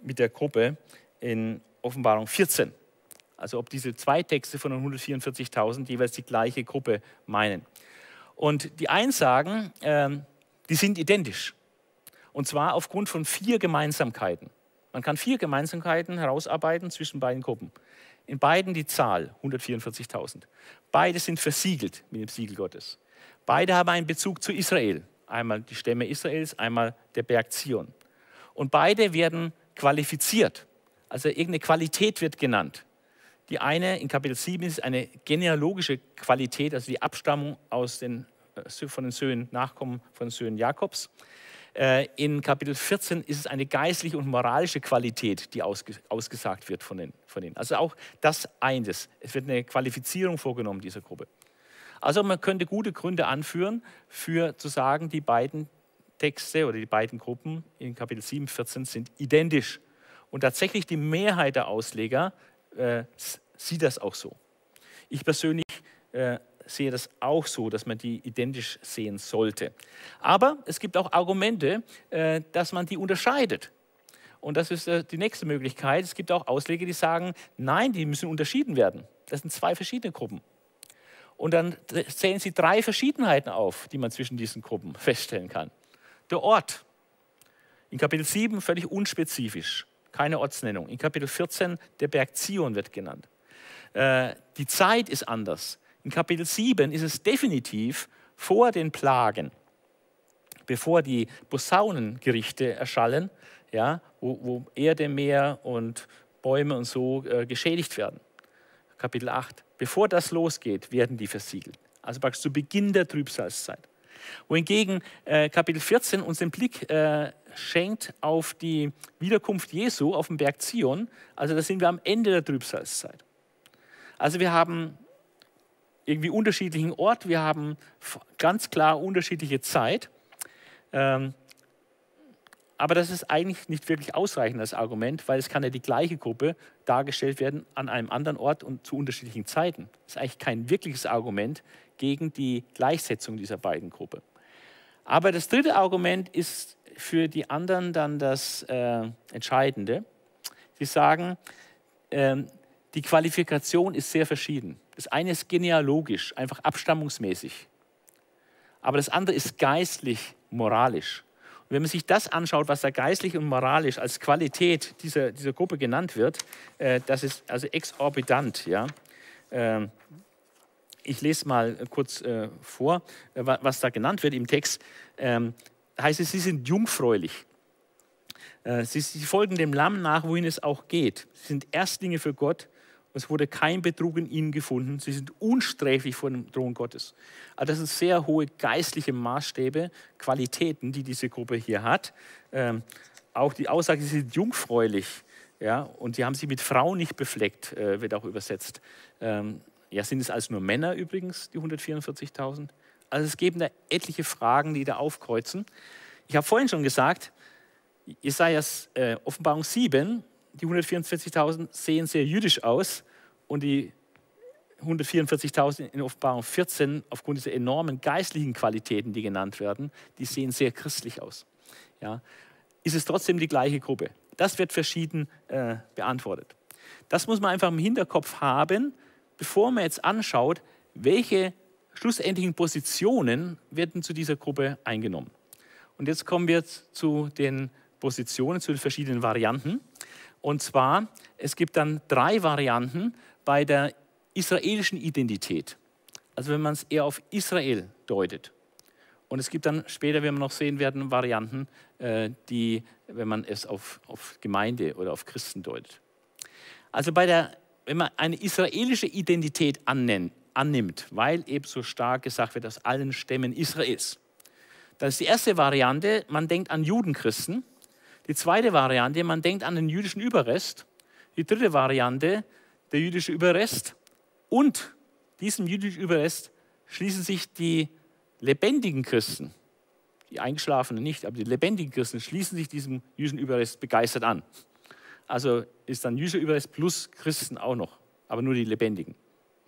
mit der Gruppe in Offenbarung 14. Also ob diese zwei Texte von den 144.000 jeweils die gleiche Gruppe meinen. Und die einen sagen, äh, die sind identisch. Und zwar aufgrund von vier Gemeinsamkeiten. Man kann vier Gemeinsamkeiten herausarbeiten zwischen beiden Gruppen. In beiden die Zahl 144.000. Beide sind versiegelt mit dem Siegel Gottes. Beide haben einen Bezug zu Israel. Einmal die Stämme Israels, einmal der Berg Zion. Und beide werden qualifiziert. Also irgendeine Qualität wird genannt. Die eine in Kapitel 7 ist eine genealogische Qualität, also die Abstammung aus den, äh, von den Söhnen, Nachkommen von den Söhnen Jakobs. Äh, in Kapitel 14 ist es eine geistliche und moralische Qualität, die ausgesagt wird von, den, von denen. Also auch das eines. Es wird eine Qualifizierung vorgenommen dieser Gruppe. Also man könnte gute Gründe anführen, für zu sagen, die beiden Texte oder die beiden Gruppen in Kapitel 7, 14 sind identisch. Und tatsächlich die Mehrheit der Ausleger äh, sieht das auch so. Ich persönlich äh, sehe das auch so, dass man die identisch sehen sollte. Aber es gibt auch Argumente, äh, dass man die unterscheidet. Und das ist äh, die nächste Möglichkeit. Es gibt auch Ausleger, die sagen, nein, die müssen unterschieden werden. Das sind zwei verschiedene Gruppen. Und dann zählen sie drei Verschiedenheiten auf, die man zwischen diesen Gruppen feststellen kann. Der Ort. In Kapitel 7 völlig unspezifisch keine Ortsnennung. In Kapitel 14 der Berg Zion wird genannt. Äh, die Zeit ist anders. In Kapitel 7 ist es definitiv vor den Plagen, bevor die Posaunengerichte erschallen, ja, wo, wo Erde, Meer und Bäume und so äh, geschädigt werden. Kapitel 8. Bevor das losgeht, werden die versiegelt. Also praktisch zu Beginn der Trübsalzeit wohingegen äh, Kapitel 14 uns den Blick äh, schenkt auf die Wiederkunft Jesu auf dem Berg Zion. Also da sind wir am Ende der Trübsalzeit. Also wir haben irgendwie unterschiedlichen Ort, wir haben ganz klar unterschiedliche Zeit. Ähm, aber das ist eigentlich nicht wirklich ausreichend als Argument, weil es kann ja die gleiche Gruppe dargestellt werden an einem anderen Ort und zu unterschiedlichen Zeiten. Das ist eigentlich kein wirkliches Argument gegen die Gleichsetzung dieser beiden Gruppen. Aber das dritte Argument ist für die anderen dann das äh, Entscheidende. Sie sagen, äh, die Qualifikation ist sehr verschieden. Das eine ist genealogisch, einfach abstammungsmäßig. Aber das andere ist geistlich, moralisch wenn man sich das anschaut, was da geistlich und moralisch als Qualität dieser, dieser Gruppe genannt wird, äh, das ist also exorbitant. Ja? Ähm, ich lese mal kurz äh, vor, äh, was da genannt wird im Text. Ähm, heißt es, sie sind jungfräulich. Äh, sie, sie folgen dem Lamm nach, wohin es auch geht. Sie sind Erstlinge für Gott es wurde kein Betrug in ihnen gefunden. Sie sind unsträflich vor dem Thron Gottes. Also das sind sehr hohe geistliche Maßstäbe, Qualitäten, die diese Gruppe hier hat. Ähm, auch die Aussage, sie sind jungfräulich. Ja, und sie haben sich mit Frauen nicht befleckt, äh, wird auch übersetzt. Ähm, ja, sind es also nur Männer übrigens, die 144.000? Also es geben da etliche Fragen, die da aufkreuzen. Ich habe vorhin schon gesagt, Jesajas äh, Offenbarung 7, die 144.000 sehen sehr jüdisch aus und die 144.000 in Offenbarung 14, aufgrund dieser enormen geistlichen Qualitäten, die genannt werden, die sehen sehr christlich aus. Ja, ist es trotzdem die gleiche Gruppe? Das wird verschieden äh, beantwortet. Das muss man einfach im Hinterkopf haben, bevor man jetzt anschaut, welche schlussendlichen Positionen werden zu dieser Gruppe eingenommen. Und jetzt kommen wir zu den Positionen, zu den verschiedenen Varianten. Und zwar, es gibt dann drei Varianten bei der israelischen Identität. Also wenn man es eher auf Israel deutet. Und es gibt dann später, wenn wir noch sehen werden, Varianten, äh, die, wenn man es auf, auf Gemeinde oder auf Christen deutet. Also bei der, wenn man eine israelische Identität annimmt, weil eben so stark gesagt wird, aus allen Stämmen Israels. Das ist die erste Variante, man denkt an Judenchristen. Die zweite Variante, man denkt an den jüdischen Überrest. Die dritte Variante, der jüdische Überrest. Und diesem jüdischen Überrest schließen sich die lebendigen Christen, die Eingeschlafenen nicht, aber die lebendigen Christen schließen sich diesem jüdischen Überrest begeistert an. Also ist dann jüdischer Überrest plus Christen auch noch, aber nur die lebendigen.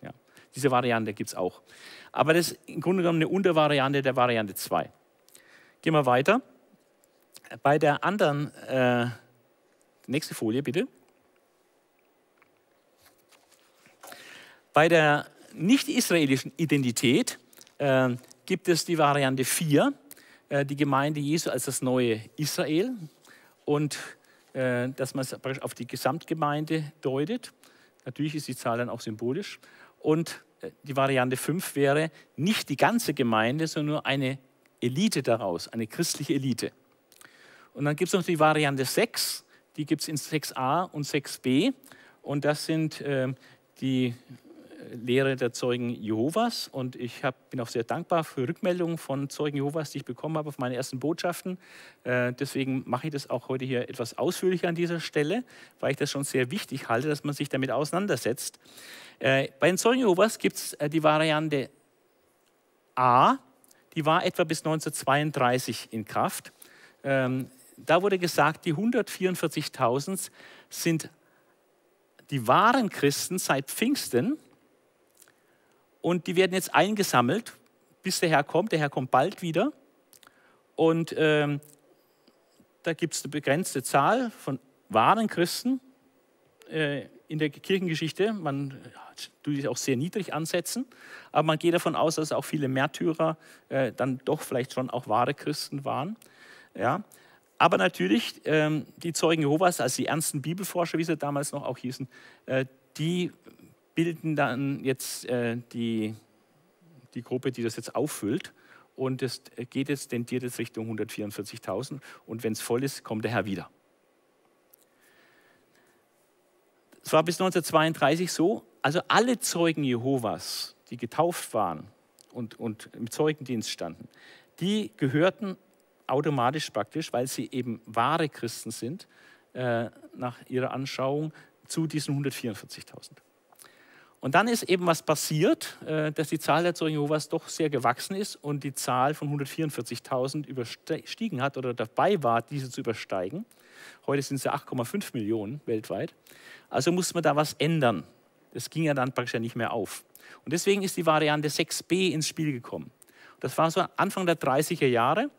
Ja. Diese Variante gibt es auch. Aber das ist im Grunde genommen eine Untervariante der Variante 2. Gehen wir weiter. Bei der anderen, äh, nächste Folie bitte. Bei der nicht-israelischen Identität äh, gibt es die Variante 4, äh, die Gemeinde Jesu als das neue Israel und äh, dass man es auf die Gesamtgemeinde deutet. Natürlich ist die Zahl dann auch symbolisch. Und äh, die Variante 5 wäre nicht die ganze Gemeinde, sondern nur eine Elite daraus, eine christliche Elite. Und dann gibt es noch die Variante 6, die gibt es in 6a und 6b. Und das sind äh, die Lehre der Zeugen Jehovas und ich hab, bin auch sehr dankbar für Rückmeldungen von Zeugen Jehovas, die ich bekommen habe auf meine ersten Botschaften. Äh, deswegen mache ich das auch heute hier etwas ausführlicher an dieser Stelle, weil ich das schon sehr wichtig halte, dass man sich damit auseinandersetzt. Äh, bei den Zeugen Jehovas gibt es äh, die Variante A, die war etwa bis 1932 in Kraft. Ähm, da wurde gesagt, die 144.000 sind die wahren Christen seit Pfingsten und die werden jetzt eingesammelt, bis der Herr kommt. Der Herr kommt bald wieder. Und ähm, da gibt es eine begrenzte Zahl von wahren Christen äh, in der Kirchengeschichte. Man tut es auch sehr niedrig ansetzen, aber man geht davon aus, dass auch viele Märtyrer äh, dann doch vielleicht schon auch wahre Christen waren. Ja. Aber natürlich, ähm, die Zeugen Jehovas, also die ernsten Bibelforscher, wie sie damals noch auch hießen, äh, die bilden dann jetzt äh, die, die Gruppe, die das jetzt auffüllt. Und es geht jetzt, tendiert jetzt Richtung 144.000. Und wenn es voll ist, kommt der Herr wieder. Es war bis 1932 so, also alle Zeugen Jehovas, die getauft waren und, und im Zeugendienst standen, die gehörten automatisch praktisch, weil sie eben wahre Christen sind, äh, nach ihrer Anschauung zu diesen 144.000. Und dann ist eben was passiert, äh, dass die Zahl der Zeugen Jehovas doch sehr gewachsen ist und die Zahl von 144.000 überstiegen hat oder dabei war, diese zu übersteigen. Heute sind es ja 8,5 Millionen weltweit. Also musste man da was ändern. Das ging ja dann praktisch nicht mehr auf. Und deswegen ist die Variante 6b ins Spiel gekommen. Das war so Anfang der 30er Jahre.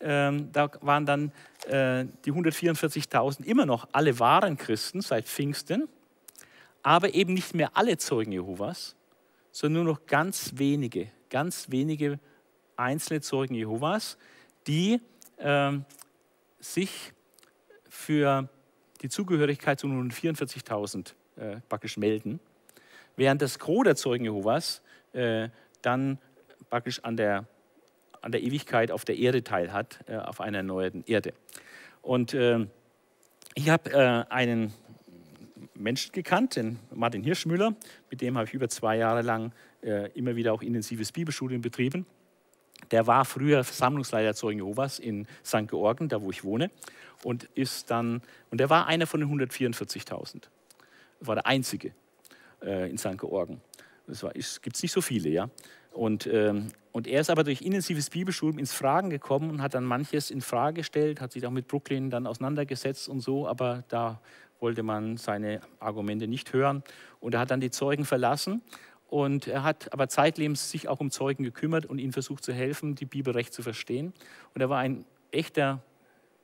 Ähm, da waren dann äh, die 144.000 immer noch alle wahren Christen seit Pfingsten aber eben nicht mehr alle Zeugen Jehovas, sondern nur noch ganz wenige, ganz wenige einzelne Zeugen Jehovas, die äh, sich für die Zugehörigkeit zu 144.000 äh, praktisch melden, während das Gros der Zeugen Jehovas äh, dann praktisch an der, an der Ewigkeit auf der Erde teilhat, äh, auf einer erneuerten Erde. Und ähm, ich habe äh, einen Menschen gekannt, den Martin Hirschmüller. Mit dem habe ich über zwei Jahre lang äh, immer wieder auch intensives Bibelstudium betrieben. Der war früher Versammlungsleiter Zeugen Jehovas in St. Georgen, da wo ich wohne, und ist dann und er war einer von den 144.000. War der einzige äh, in St. Georgen. Es gibt nicht so viele, ja. Und, ähm, und er ist aber durch intensives Bibelstudium ins Fragen gekommen und hat dann manches in Frage gestellt, hat sich auch mit Brooklyn dann auseinandergesetzt und so, aber da wollte man seine Argumente nicht hören. Und er hat dann die Zeugen verlassen Und er hat aber zeitlebens sich auch um Zeugen gekümmert und ihnen versucht zu helfen, die Bibel recht zu verstehen. Und er war ein echter,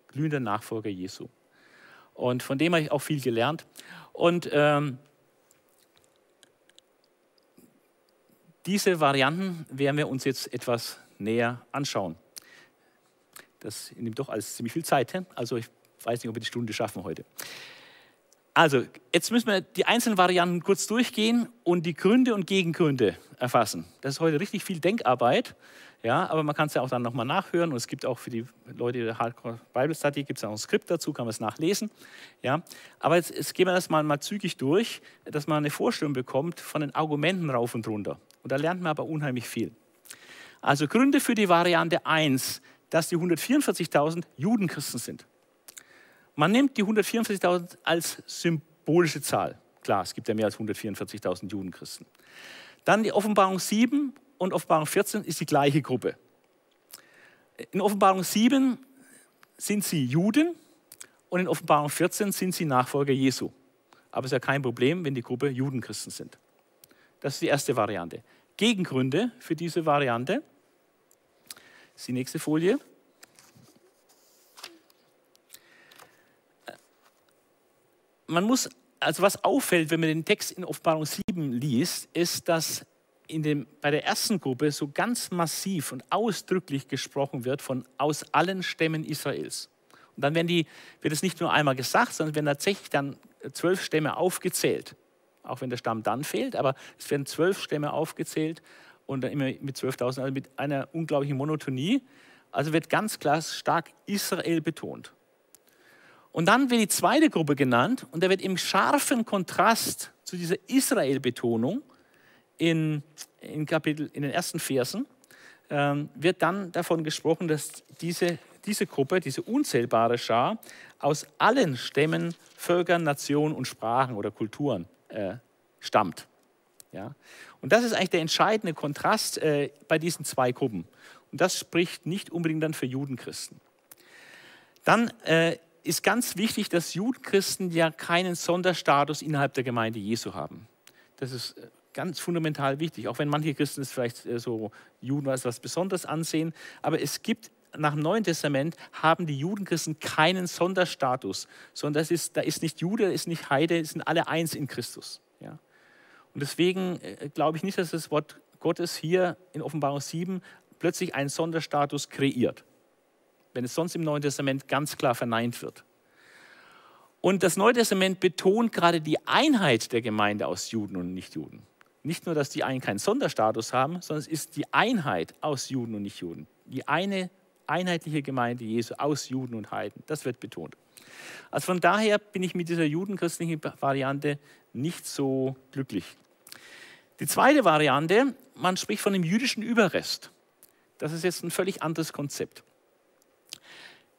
glühender Nachfolger Jesu. Und von dem habe ich auch viel gelernt. Und ähm, diese Varianten werden wir uns jetzt etwas näher anschauen. Das nimmt doch alles ziemlich viel Zeit. Also ich weiß nicht, ob wir die Stunde schaffen heute. Also, jetzt müssen wir die einzelnen Varianten kurz durchgehen und die Gründe und Gegengründe erfassen. Das ist heute richtig viel Denkarbeit, ja, aber man kann es ja auch dann nochmal nachhören und es gibt auch für die Leute der Hardcore Bible Study gibt es auch ein Skript dazu, kann man es nachlesen, ja. Aber jetzt, jetzt gehen wir das mal, mal zügig durch, dass man eine Vorstellung bekommt von den Argumenten rauf und runter. Und da lernt man aber unheimlich viel. Also Gründe für die Variante 1, dass die 144.000 Judenchristen sind. Man nimmt die 144.000 als symbolische Zahl. Klar, es gibt ja mehr als 144.000 Judenchristen. Dann die Offenbarung 7 und Offenbarung 14 ist die gleiche Gruppe. In Offenbarung 7 sind sie Juden und in Offenbarung 14 sind sie Nachfolger Jesu. Aber es ist ja kein Problem, wenn die Gruppe Judenchristen sind. Das ist die erste Variante. Gegengründe für diese Variante. Ist die nächste Folie. Man muss, also was auffällt, wenn man den Text in Offenbarung 7 liest, ist, dass in dem, bei der ersten Gruppe so ganz massiv und ausdrücklich gesprochen wird von aus allen Stämmen Israels. Und dann werden die, wird es nicht nur einmal gesagt, sondern werden tatsächlich dann zwölf Stämme aufgezählt. Auch wenn der Stamm dann fehlt, aber es werden zwölf Stämme aufgezählt und dann immer mit 12.000, also mit einer unglaublichen Monotonie. Also wird ganz klar stark Israel betont. Und dann wird die zweite Gruppe genannt und da wird im scharfen Kontrast zu dieser Israel-Betonung in, in, in den ersten Versen, ähm, wird dann davon gesprochen, dass diese, diese Gruppe, diese unzählbare Schar, aus allen Stämmen, Völkern, Nationen und Sprachen oder Kulturen äh, stammt. Ja? Und das ist eigentlich der entscheidende Kontrast äh, bei diesen zwei Gruppen. Und das spricht nicht unbedingt dann für Judenchristen. Dann äh, ist ganz wichtig, dass Judenchristen ja keinen Sonderstatus innerhalb der Gemeinde Jesu haben. Das ist äh, ganz fundamental wichtig, auch wenn manche Christen es vielleicht äh, so Juden als was Besonderes ansehen. Aber es gibt nach dem Neuen Testament haben die Judenchristen keinen Sonderstatus, sondern das ist, da ist nicht Jude, ist nicht Heide, sind alle eins in Christus. Ja? Und deswegen äh, glaube ich nicht, dass das Wort Gottes hier in Offenbarung 7 plötzlich einen Sonderstatus kreiert wenn es sonst im Neuen Testament ganz klar verneint wird. Und das Neue Testament betont gerade die Einheit der Gemeinde aus Juden und Nichtjuden. Nicht nur, dass die einen keinen Sonderstatus haben, sondern es ist die Einheit aus Juden und Nichtjuden. Die eine einheitliche Gemeinde Jesu aus Juden und Heiden. Das wird betont. Also von daher bin ich mit dieser judenchristlichen Variante nicht so glücklich. Die zweite Variante, man spricht von dem jüdischen Überrest. Das ist jetzt ein völlig anderes Konzept.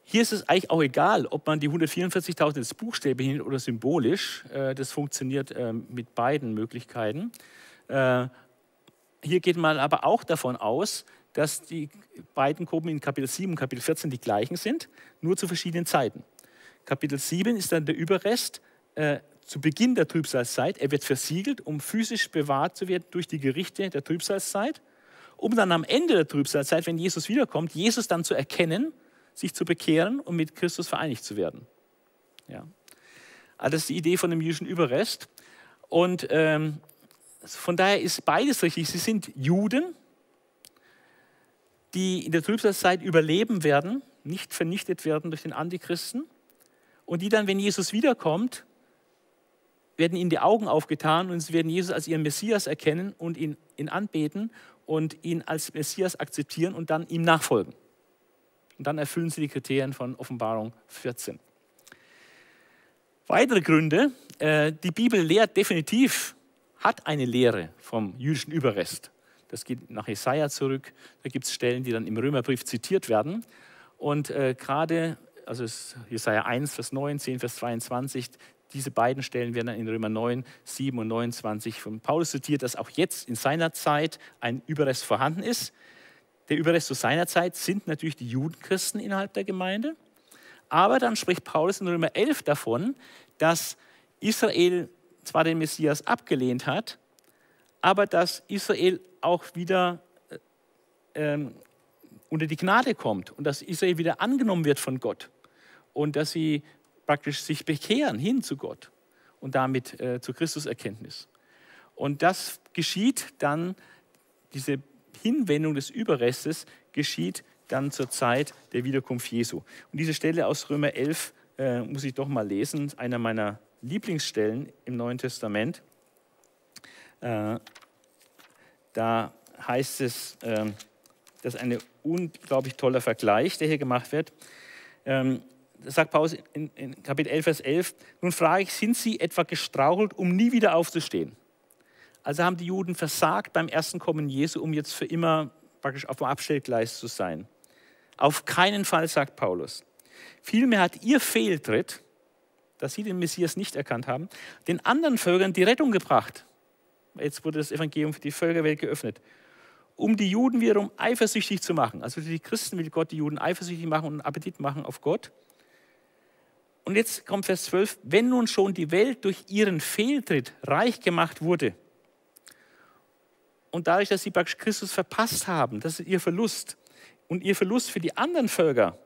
Hier ist es eigentlich auch egal, ob man die 144.000 als Buchstäbe hin oder symbolisch. Äh, das funktioniert ähm, mit beiden Möglichkeiten. Äh, hier geht man aber auch davon aus, dass die beiden Gruppen in Kapitel 7 und Kapitel 14 die gleichen sind, nur zu verschiedenen Zeiten. Kapitel 7 ist dann der Überrest äh, zu Beginn der Trübsalzeit. Er wird versiegelt, um physisch bewahrt zu werden durch die Gerichte der Trübsalzeit, um dann am Ende der Trübsalzeit, wenn Jesus wiederkommt, Jesus dann zu erkennen sich zu bekehren und mit Christus vereinigt zu werden. Ja. Also das ist die Idee von dem jüdischen Überrest. Und ähm, von daher ist beides richtig. Sie sind Juden, die in der Trübsalzeit überleben werden, nicht vernichtet werden durch den Antichristen und die dann, wenn Jesus wiederkommt, werden ihnen die Augen aufgetan und sie werden Jesus als ihren Messias erkennen und ihn, ihn anbeten und ihn als Messias akzeptieren und dann ihm nachfolgen. Und dann erfüllen sie die Kriterien von Offenbarung 14. Weitere Gründe, äh, die Bibel lehrt definitiv, hat eine Lehre vom jüdischen Überrest. Das geht nach Jesaja zurück. Da gibt es Stellen, die dann im Römerbrief zitiert werden. Und äh, gerade, also Jesaja 1, Vers 19, Vers 22, diese beiden Stellen werden dann in Römer 9, 7 und 29 von Paulus zitiert, dass auch jetzt in seiner Zeit ein Überrest vorhanden ist. Der Überrest zu seiner Zeit sind natürlich die Judenchristen innerhalb der Gemeinde. Aber dann spricht Paulus in Römer 11 davon, dass Israel zwar den Messias abgelehnt hat, aber dass Israel auch wieder äh, ähm, unter die Gnade kommt und dass Israel wieder angenommen wird von Gott und dass sie praktisch sich bekehren hin zu Gott und damit äh, zur Christuserkenntnis. Und das geschieht dann, diese Hinwendung des Überrestes geschieht dann zur Zeit der Wiederkunft Jesu. Und diese Stelle aus Römer 11 äh, muss ich doch mal lesen, einer meiner Lieblingsstellen im Neuen Testament. Äh, da heißt es, äh, das ist ein unglaublich toller Vergleich, der hier gemacht wird. Ähm, sagt Paulus in, in Kapitel 11, Vers 11, nun frage ich, sind sie etwa gestrauchelt, um nie wieder aufzustehen? Also haben die Juden versagt beim ersten Kommen Jesu, um jetzt für immer praktisch auf dem Abstellgleis zu sein. Auf keinen Fall, sagt Paulus. Vielmehr hat ihr Fehltritt, dass sie den Messias nicht erkannt haben, den anderen Völkern die Rettung gebracht. Jetzt wurde das Evangelium für die Völkerwelt geöffnet, um die Juden wiederum eifersüchtig zu machen. Also die Christen will Gott die Juden eifersüchtig machen und Appetit machen auf Gott. Und jetzt kommt Vers 12, wenn nun schon die Welt durch ihren Fehltritt reich gemacht wurde und dadurch, dass sie praktisch Christus verpasst haben, das ist ihr Verlust, und ihr Verlust für die anderen Völker,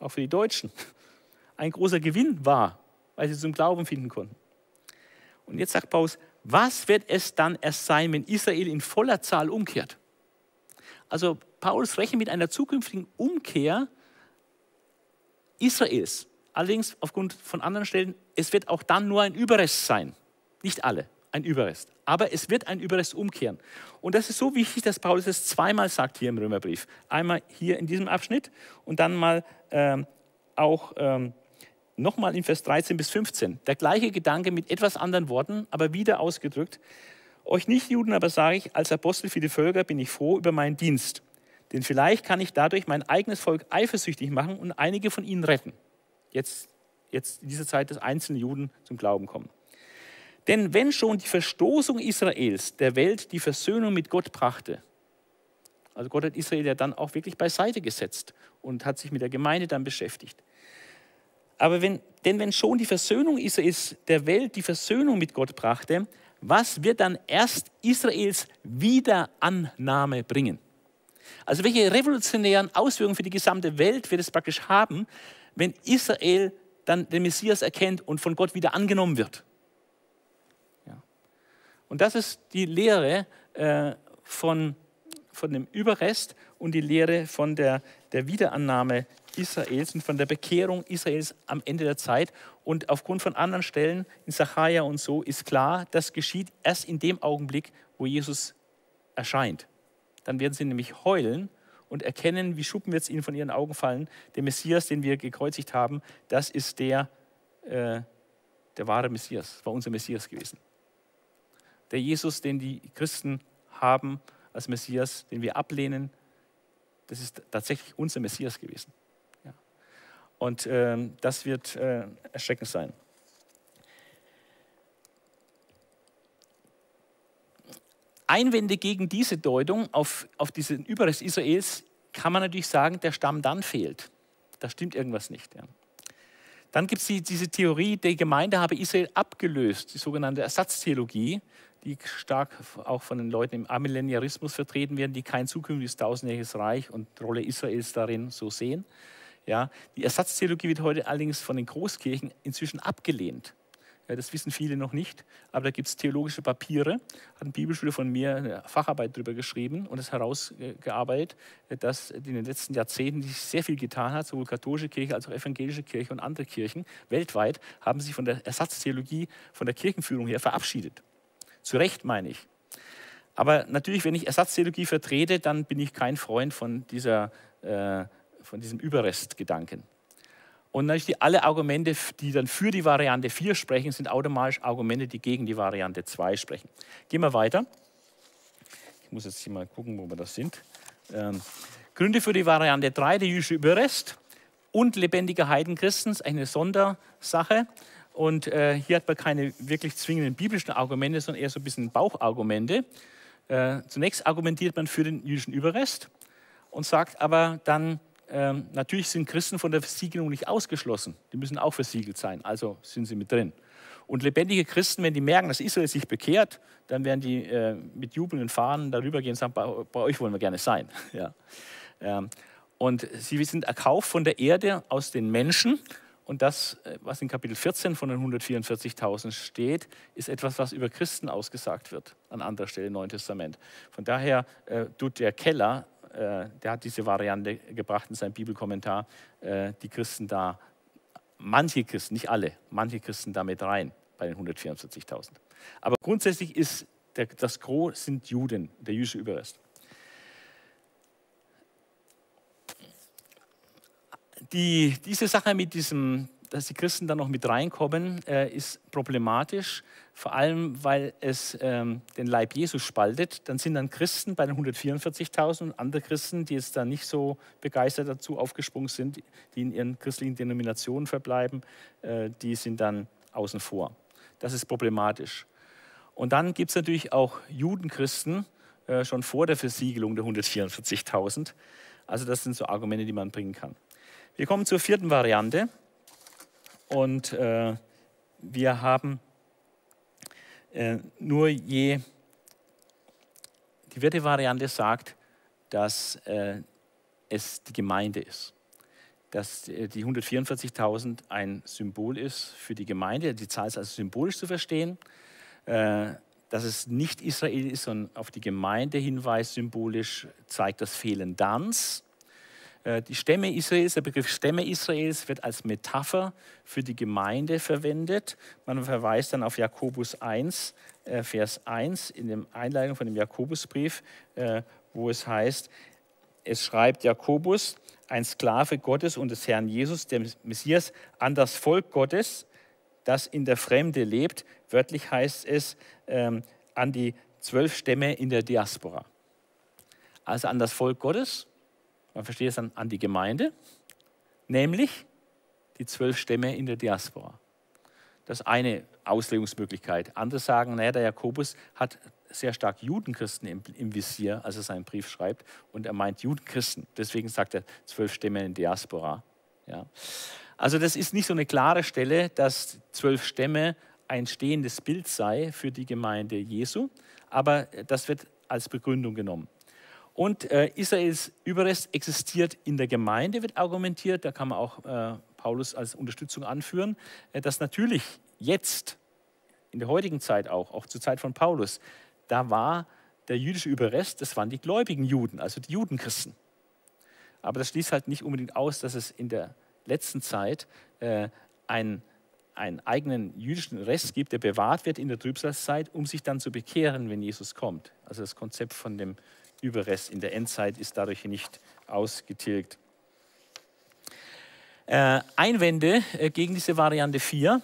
auch für die Deutschen, ein großer Gewinn war, weil sie zum Glauben finden konnten. Und jetzt sagt Paulus, was wird es dann erst sein, wenn Israel in voller Zahl umkehrt? Also Paulus rechnet mit einer zukünftigen Umkehr Israels. Allerdings aufgrund von anderen Stellen, es wird auch dann nur ein Überrest sein. Nicht alle, ein Überrest aber es wird ein Überrest umkehren. Und das ist so wichtig, dass Paulus es zweimal sagt hier im Römerbrief. Einmal hier in diesem Abschnitt und dann mal ähm, auch ähm, nochmal in Vers 13 bis 15. Der gleiche Gedanke mit etwas anderen Worten, aber wieder ausgedrückt. Euch Nichtjuden aber sage ich, als Apostel für die Völker bin ich froh über meinen Dienst. Denn vielleicht kann ich dadurch mein eigenes Volk eifersüchtig machen und einige von ihnen retten. Jetzt, jetzt in dieser Zeit, dass einzelne Juden zum Glauben kommen. Denn wenn schon die Verstoßung Israels der Welt die Versöhnung mit Gott brachte, also Gott hat Israel ja dann auch wirklich beiseite gesetzt und hat sich mit der Gemeinde dann beschäftigt. Aber wenn, denn wenn schon die Versöhnung Israels der Welt die Versöhnung mit Gott brachte, was wird dann erst Israels Wiederannahme bringen? Also welche revolutionären Auswirkungen für die gesamte Welt wird es praktisch haben, wenn Israel dann den Messias erkennt und von Gott wieder angenommen wird? Und das ist die Lehre äh, von, von dem Überrest und die Lehre von der, der Wiederannahme Israels und von der Bekehrung Israels am Ende der Zeit. Und aufgrund von anderen Stellen in Sacharja und so ist klar, das geschieht erst in dem Augenblick, wo Jesus erscheint. Dann werden sie nämlich heulen und erkennen, wie Schuppen wird es ihnen von ihren Augen fallen. Der Messias, den wir gekreuzigt haben, das ist der, äh, der wahre Messias, war unser Messias gewesen der Jesus, den die Christen haben als Messias, den wir ablehnen, das ist tatsächlich unser Messias gewesen. Ja. Und äh, das wird äh, erschreckend sein. Einwände gegen diese Deutung auf, auf diesen Überrest Israels kann man natürlich sagen, der Stamm dann fehlt. Da stimmt irgendwas nicht. Ja. Dann gibt es die, diese Theorie, die Gemeinde habe Israel abgelöst, die sogenannte Ersatztheologie die stark auch von den Leuten im Amillenniarismus vertreten werden, die kein zukünftiges tausendjähriges Reich und Rolle Israels darin so sehen. Ja, die Ersatztheologie wird heute allerdings von den Großkirchen inzwischen abgelehnt. Ja, das wissen viele noch nicht, aber da gibt es theologische Papiere, hat eine Bibelschule von mir eine Facharbeit darüber geschrieben und es herausgearbeitet, dass in den letzten Jahrzehnten sich sehr viel getan hat, sowohl katholische Kirche als auch evangelische Kirche und andere Kirchen weltweit haben sich von der Ersatztheologie, von der Kirchenführung her verabschiedet. Zu Recht meine ich. Aber natürlich, wenn ich Ersatztheologie vertrete, dann bin ich kein Freund von, dieser, äh, von diesem Überrestgedanken. Und natürlich alle Argumente, die dann für die Variante 4 sprechen, sind automatisch Argumente, die gegen die Variante 2 sprechen. Gehen wir weiter. Ich muss jetzt hier mal gucken, wo wir das sind. Ähm, Gründe für die Variante 3, der jüdische Überrest und lebendige Heidenchristen, ist eine Sondersache. Und äh, hier hat man keine wirklich zwingenden biblischen Argumente, sondern eher so ein bisschen Bauchargumente. Äh, zunächst argumentiert man für den jüdischen Überrest und sagt aber dann, äh, natürlich sind Christen von der Versiegelung nicht ausgeschlossen. Die müssen auch versiegelt sein, also sind sie mit drin. Und lebendige Christen, wenn die merken, dass Israel sich bekehrt, dann werden die äh, mit jubelnden Fahnen darüber gehen und sagen, bei, bei euch wollen wir gerne sein. Ja. Ähm, und sie sind erkauft von der Erde aus den Menschen. Und das, äh, was in Kapitel 14 von den 144.000 steht, ist etwas, was über Christen ausgesagt wird, an anderer Stelle im Neuen Testament. Von daher äh, tut der Keller, äh, der hat diese Variante gebracht in seinem Bibelkommentar, äh, die Christen da manche Christen, nicht alle, manche Christen damit rein bei den 144.000. Aber grundsätzlich ist der, das Gros sind Juden, der jüdische Überrest. Die, diese Sache mit diesem dass die Christen dann noch mit reinkommen, äh, ist problematisch, vor allem weil es ähm, den Leib Jesus spaltet. Dann sind dann Christen bei den 144.000 und andere Christen, die jetzt da nicht so begeistert dazu aufgesprungen sind, die in ihren christlichen Denominationen verbleiben, äh, die sind dann außen vor. Das ist problematisch. Und dann gibt es natürlich auch Judenchristen, äh, schon vor der Versiegelung der 144.000. Also das sind so Argumente, die man bringen kann. Wir kommen zur vierten Variante. Und äh, wir haben äh, nur je, die vierte Variante sagt, dass äh, es die Gemeinde ist. Dass äh, die 144.000 ein Symbol ist für die Gemeinde. Die Zahl ist also symbolisch zu verstehen. Äh, dass es nicht Israel ist, sondern auf die Gemeinde hinweist, symbolisch zeigt das Fehlen Dans. Äh, die Stämme Israels, der Begriff Stämme Israels wird als Metapher für die Gemeinde verwendet. Man verweist dann auf Jakobus 1, äh, Vers 1 in der Einleitung von dem Jakobusbrief, äh, wo es heißt, es schreibt Jakobus, ein Sklave Gottes und des Herrn Jesus, der Messias, an das Volk Gottes, das in der Fremde lebt. Wörtlich heißt es ähm, an die zwölf Stämme in der Diaspora. Also an das Volk Gottes, man versteht es dann an die Gemeinde, nämlich die zwölf Stämme in der Diaspora. Das ist eine Auslegungsmöglichkeit. Andere sagen, naja, der Jakobus hat sehr stark Judenchristen im, im, Visier, als er seinen Brief schreibt, und er meint Judenchristen. Deswegen sagt er zwölf Stämme in Diaspora. Ja. Also das ist nicht so eine klare Stelle, dass zwölf Stämme ein stehendes Bild sei für die Gemeinde Jesu, aber das wird als Begründung genommen. Und äh, Israels Überrest existiert in der Gemeinde, wird argumentiert. Da kann man auch äh, Paulus als Unterstützung anführen, äh, dass natürlich jetzt, in der heutigen Zeit auch, auch zur Zeit von Paulus, da war der jüdische Überrest, das waren die gläubigen Juden, also die Judenchristen. Aber das schließt halt nicht unbedingt aus, dass es in der letzten Zeit äh, einen, einen eigenen jüdischen Rest gibt, der bewahrt wird in der Trübsalzeit, um sich dann zu bekehren, wenn Jesus kommt. Also das Konzept von dem Überrest in der Endzeit ist dadurch nicht ausgetilgt. Äh, Einwände äh, gegen diese Variante 4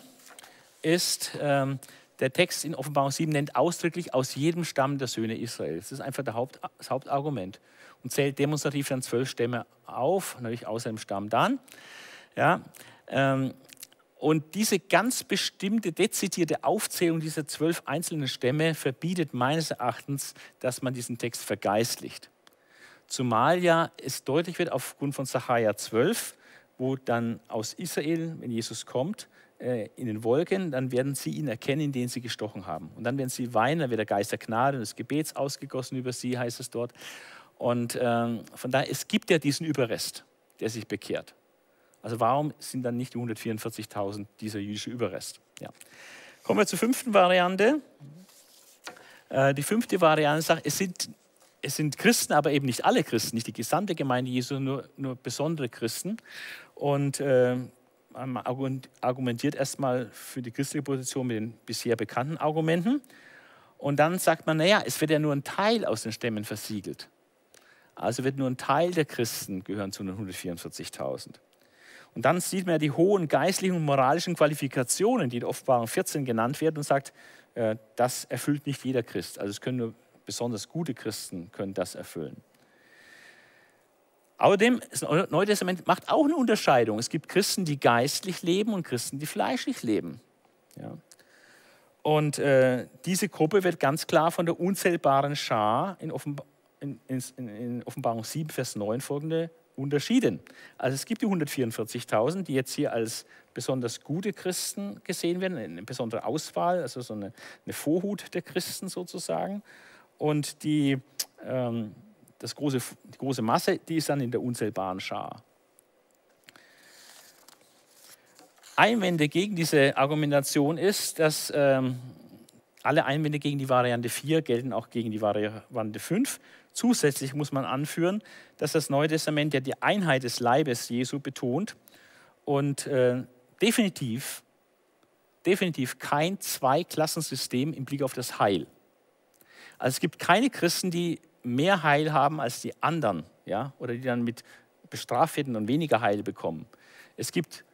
ist, ähm, der Text in Offenbarung 7 nennt ausdrücklich aus jedem Stamm der Söhne Israels. Das ist einfach Haupt, das Hauptargument und zählt demonstrativ dann zwölf Stämme auf, natürlich außer dem Stamm dann. Ja, ähm, und diese ganz bestimmte, dezidierte Aufzählung dieser zwölf einzelnen Stämme verbietet meines Erachtens, dass man diesen Text vergeistlicht. Zumal ja es deutlich wird aufgrund von Sacharja 12, wo dann aus Israel, wenn Jesus kommt, äh, in den Wolken, dann werden sie ihn erkennen, in den sie gestochen haben. Und dann werden sie weinen, dann wird der Geist der Gnade und des Gebets ausgegossen über sie, heißt es dort. Und ähm, von daher, es gibt ja diesen Überrest, der sich bekehrt. Also warum sind dann nicht die 144.000 dieser jüdische Überrest? Ja. Kommen wir zur fünften Variante. Äh, die fünfte Variante sagt, es sind, es sind Christen, aber eben nicht alle Christen, nicht die gesamte Gemeinde Jesu, nur, nur besondere Christen. Und äh, man argumentiert erstmal für die christliche Position mit den bisher bekannten Argumenten. Und dann sagt man, naja, es wird ja nur ein Teil aus den Stämmen versiegelt. Also wird nur ein Teil der Christen gehören zu den 144.000. Und dann sieht man ja die hohen geistlichen und moralischen Qualifikationen, die in Offenbarung 14 genannt werden und sagt, äh, das erfüllt nicht jeder Christ. Also es können nur besonders gute Christen können das erfüllen. Außerdem, das Neue Testament macht auch eine Unterscheidung. Es gibt Christen, die geistlich leben und Christen, die fleischlich leben. Ja. Und äh, diese Gruppe wird ganz klar von der unzählbaren Schar in, Offenbar in, in, in Offenbarung 7, Vers 9 folgende unterschieden. Also es gibt die 144.000, die jetzt hier als besonders gute Christen gesehen werden, eine besondere Auswahl, also so eine, eine Vorhut der Christen sozusagen. Und die, ähm, das große, die große Masse, die ist dann in der unzählbaren Schar. Einwände gegen diese Argumentation ist, dass ähm, alle Einwände gegen die Variante 4 gelten auch gegen die Variante 5. Zusätzlich muss man anführen, dass das Neue Testament ja die Einheit des Leibes Jesu betont und äh, definitiv, definitiv kein Zweiklassensystem im Blick auf das Heil. Also es gibt keine Christen, die mehr Heil haben als die anderen, ja, oder die dann mit bestraft werden und weniger Heil bekommen. Es gibt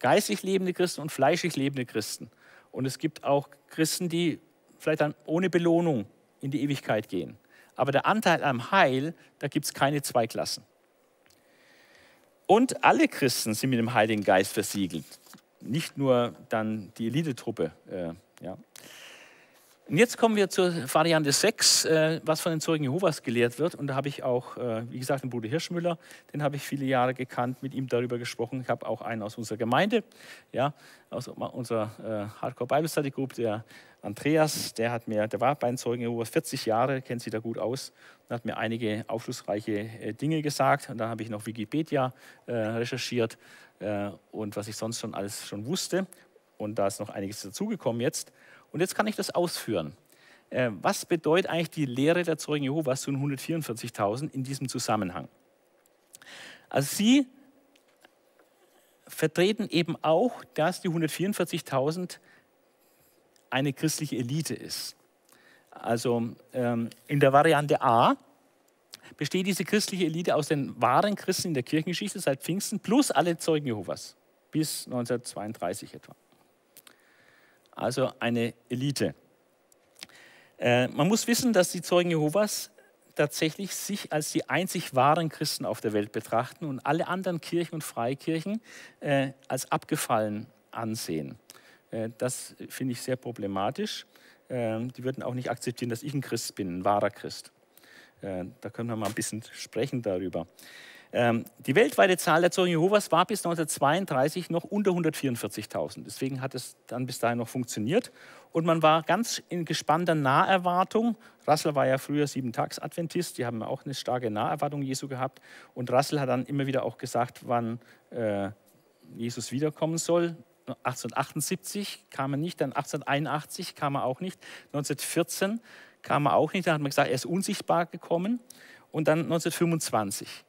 geistlich lebende Christen und fleischlich lebende Christen. Und es gibt auch Christen, die vielleicht dann ohne Belohnung in die Ewigkeit gehen. Aber der Anteil am Heil, da gibt es keine zwei Klassen. Und alle Christen sind mit dem Heiligen Geist versiegelt. Nicht nur dann die Elitetruppe. Äh, ja. Und jetzt kommen wir zur Variante 6, äh, was von den Zeugen Jehovas gelehrt wird. Und da habe ich auch, äh, wie gesagt, den Bruder Hirschmüller, den habe ich viele Jahre gekannt, mit ihm darüber gesprochen. Ich habe auch einen aus unserer Gemeinde, ja, aus unserer äh, Hardcore Bible Study Group, der Andreas, der hat mir, der war bei den Zeugen Jehovas 40 Jahre, kennt sich da gut aus und hat mir einige aufschlussreiche Dinge gesagt. Und dann habe ich noch Wikipedia recherchiert und was ich sonst schon alles schon wusste. Und da ist noch einiges dazugekommen jetzt. Und jetzt kann ich das ausführen. Äh, was bedeutet eigentlich die Lehre der Zeugen Jehovas zu 144.000 in diesem Zusammenhang? Also sie vertreten eben auch, dass die 144.000 eine christliche Elite ist. Also ähm, in der Variante A besteht diese christliche Elite aus den wahren Christen in der Kirchengeschichte seit Pfingsten plus alle Zeugen Jehovas bis 1932 etwa also eine Elite. Äh, man muss wissen, dass die Zeugen Jehovas tatsächlich sich als die einzig wahren Christen auf der Welt betrachten und alle anderen Kirchen und Freikirchen äh, als abgefallen ansehen. Äh, das finde ich sehr problematisch. Die würden auch nicht akzeptieren, dass ich ein Christ bin, ein wahrer Christ. Da können wir mal ein bisschen sprechen darüber. Ähm, die weltweite Zahl der Zeugen Jehovas war bis 1932 noch unter 144.000. Deswegen hat es dann bis dahin noch funktioniert. Und man war ganz in gespannter Naherwartung. Russell war ja früher Sieben-Tags-Adventist. Die haben auch eine starke Naherwartung Jesu gehabt. Und Russell hat dann immer wieder auch gesagt, wann äh, Jesus wiederkommen soll. 1878 kam er nicht, dann 1881 kam er auch nicht, 1914 kam er auch nicht, da hat man gesagt, er ist unsichtbar gekommen und dann 1925.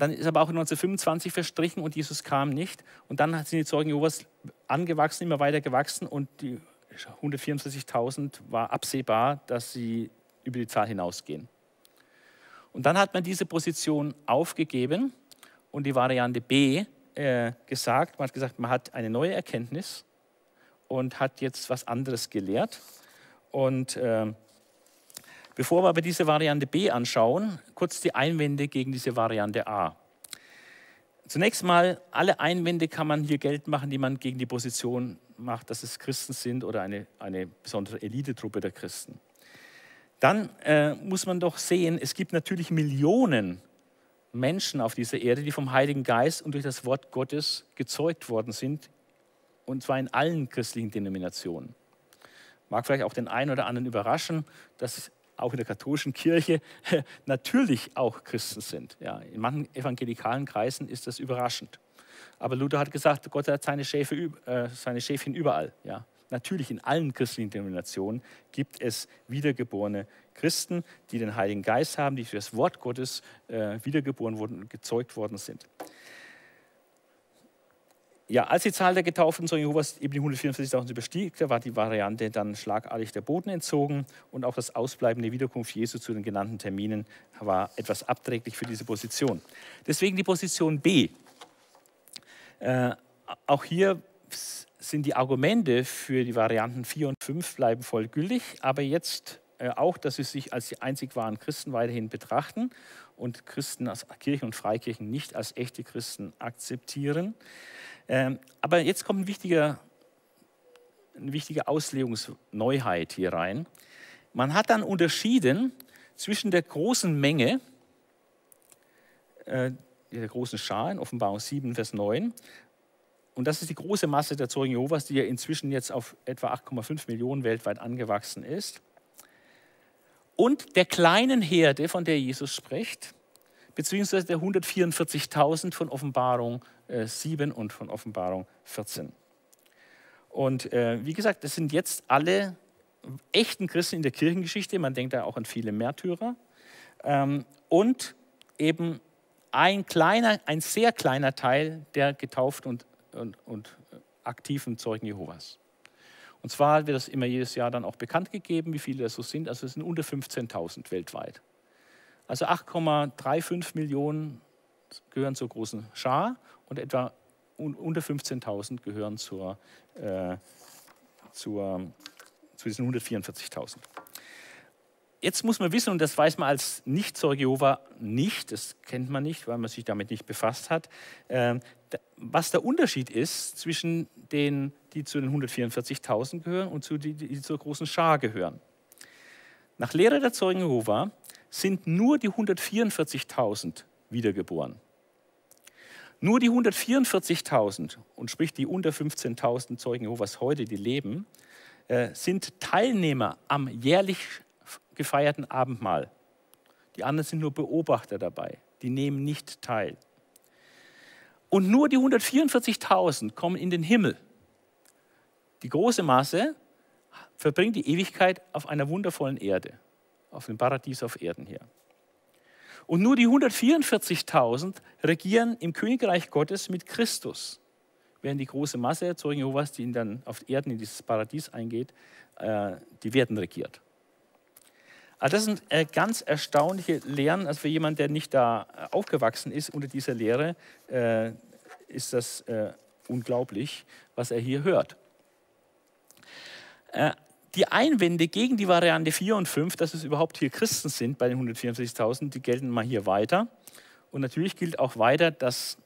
Dann ist aber auch 1925 verstrichen und Jesus kam nicht. Und dann sind die Zeugen Jehovas angewachsen, immer weiter gewachsen und die 144.000 war absehbar, dass sie über die Zahl hinausgehen. Und dann hat man diese Position aufgegeben und die Variante B äh, gesagt. Man hat gesagt, man hat eine neue Erkenntnis und hat jetzt was anderes gelehrt. Und äh, Bevor wir aber diese Variante B anschauen, kurz die Einwände gegen diese Variante A. Zunächst mal, alle Einwände kann man hier Geld machen, die man gegen die Position macht, dass es Christen sind oder eine, eine besondere Elitetruppe der Christen. Dann äh, muss man doch sehen, es gibt natürlich Millionen Menschen auf dieser Erde, die vom Heiligen Geist und durch das Wort Gottes gezeugt worden sind, und zwar in allen christlichen Denominationen. Mag vielleicht auch den einen oder anderen überraschen, dass auch in der katholischen Kirche natürlich auch Christen sind. Ja, in manchen evangelikalen Kreisen ist das überraschend. Aber Luther hat gesagt, Gott hat seine, Schäfe, äh, seine Schäfchen überall. Ja. Natürlich in allen christlichen Denominationen gibt es wiedergeborene Christen, die den Heiligen Geist haben, die für das Wort Gottes äh, wiedergeboren wurden und gezeugt worden sind. Ja, als die Zahl der Getauften Zeugen Jehovas eben die 144.000 überstieg, war die Variante dann schlagartig der Boden entzogen und auch das Ausbleiben der Wiederkunft Jesu zu den genannten Terminen war etwas abträglich für diese Position. Deswegen die Position B. Äh, auch hier sind die Argumente für die Varianten 4 und 5 bleiben voll gültig, aber jetzt äh, auch, dass sie sich als die einzig wahren Christen weiterhin betrachten und Christen aus Kirchen und Freikirchen nicht als echte Christen akzeptieren. Ähm, aber jetzt kommt ein wichtiger, eine wichtige Auslegungsneuheit hier rein. Man hat dann unterschieden zwischen der großen Menge äh, der großen Schar in Offenbarung 7, Vers 9. Und das ist die große Masse der Zeugen Jehovas, die ja inzwischen jetzt auf etwa 8,5 Millionen weltweit angewachsen ist. Und der kleinen Herde, von der Jesus spricht, beziehungsweise der 144.000 von Offenbarung 7 und von Offenbarung 14. Und äh, wie gesagt, das sind jetzt alle echten Christen in der Kirchengeschichte. Man denkt da auch an viele Märtyrer. Ähm, und eben ein kleiner, ein sehr kleiner Teil der getauft und, und, und aktiven Zeugen Jehovas. Und zwar wird das immer jedes Jahr dann auch bekannt gegeben, wie viele das so sind. Also es sind unter 15.000 weltweit. Also 8,35 Millionen gehören zur großen Schar und etwa unter 15.000 gehören zur, äh, zur, zu diesen 144.000. Jetzt muss man wissen, und das weiß man als Nicht-Zeuge Jehova nicht, das kennt man nicht, weil man sich damit nicht befasst hat, äh, was der Unterschied ist zwischen denen, die zu den 144.000 gehören und zu die, die zur großen Schar gehören. Nach Lehre der Zeugen Jehova sind nur die 144.000 wiedergeboren. Nur die 144.000, und sprich die unter 15.000 Zeugen Jehovas heute, die leben, äh, sind Teilnehmer am jährlich gefeierten Abendmahl. Die anderen sind nur Beobachter dabei, die nehmen nicht teil. Und nur die 144.000 kommen in den Himmel. Die große Masse verbringt die Ewigkeit auf einer wundervollen Erde, auf dem Paradies auf Erden hier. Und nur die 144.000 regieren im Königreich Gottes mit Christus, während die große Masse Zeugen Jehovas, die dann auf Erden in dieses Paradies eingeht, äh, die werden regiert. Also das sind äh, ganz erstaunliche Lehren. Also für jemanden, der nicht da äh, aufgewachsen ist unter dieser Lehre, ist das unglaublich, was er hier hört. Die Einwände gegen die Variante 4 und 5, dass es überhaupt hier Christen sind bei den 144.000, die gelten mal hier weiter. Und natürlich gilt auch weiter, dass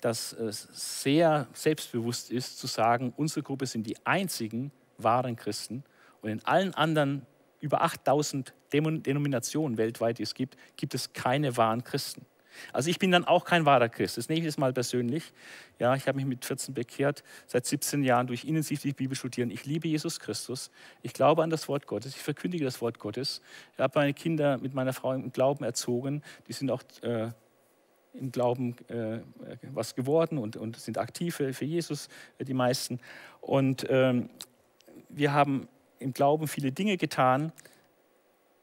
das sehr selbstbewusst ist, zu sagen, unsere Gruppe sind die einzigen wahren Christen und in allen anderen über 8000 Denominationen weltweit, die es gibt, gibt es keine wahren Christen. Also ich bin dann auch kein wahrer Christ. Das nehme ich jetzt mal persönlich. Ja, ich habe mich mit 14 bekehrt, seit 17 Jahren durch intensiv die Bibel studieren. Ich liebe Jesus Christus. Ich glaube an das Wort Gottes. Ich verkündige das Wort Gottes. Ich habe meine Kinder mit meiner Frau im Glauben erzogen. Die sind auch äh, im Glauben äh, was geworden und, und sind aktiv für, für Jesus, äh, die meisten. Und ähm, wir haben im Glauben viele Dinge getan.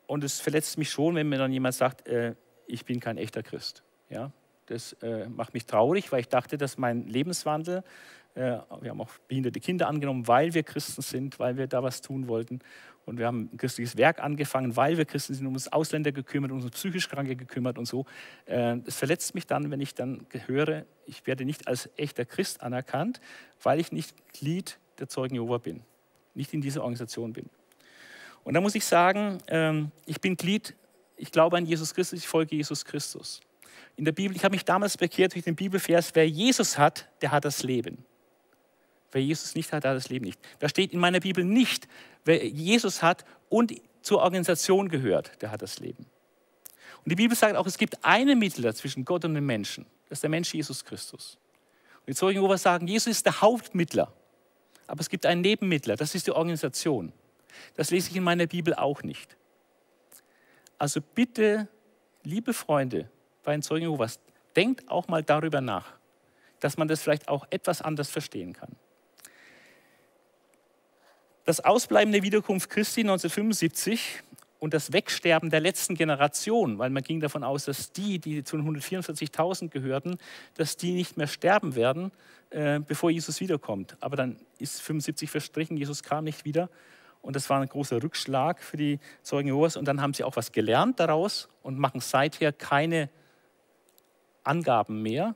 Und es verletzt mich schon, wenn mir dann jemand sagt, äh, ich bin kein echter Christ. Ja, das äh, macht mich traurig, weil ich dachte, dass mein Lebenswandel, äh, wir haben auch behinderte Kinder angenommen, weil wir Christen sind, weil wir da was tun wollten. Und wir haben ein christliches Werk angefangen, weil wir Christen sind, um uns Ausländer gekümmert, um uns psychisch Kranke gekümmert und so. Äh, verletzt mich dann, wenn ich dann höre, ich werde nicht als echter Christ anerkannt, weil ich nicht Glied der Zeugen Jehova bin nicht in dieser Organisation bin. Und da muss ich sagen, ähm, ich bin Glied, ich glaube an Jesus Christus, ich folge Jesus Christus. In der Bibel, ich habe mich damals bekehrt durch den Bibelvers, wer Jesus hat, der hat das Leben. Wer Jesus nicht hat, der hat das Leben nicht. Da steht in meiner Bibel nicht, wer Jesus hat und zur Organisation gehört, der hat das Leben. Und die Bibel sagt auch, es gibt einen Mittler zwischen Gott und dem Menschen. Das ist der Mensch Jesus Christus. Und die Zeugen Jehovas sagen, Jesus ist der Hauptmittler. Aber es gibt einen Nebenmittler, das ist die Organisation. Das lese ich in meiner Bibel auch nicht. Also bitte, liebe Freunde bei den Zeugen Jehovas, denkt auch mal darüber nach, dass man das vielleicht auch etwas anders verstehen kann. Das Ausbleiben der Wiederkunft Christi 1975 und das Wegsterben der letzten Generation, weil man ging davon aus, dass die, die zu den 144.000 gehörten, dass die nicht mehr sterben werden, äh, bevor Jesus wiederkommt. Aber dann ist 75 verstrichen, Jesus kam nicht wieder. Und das war ein großer Rückschlag für die Zeugen Jehovas. Und dann haben sie auch was gelernt daraus und machen seither keine Angaben mehr,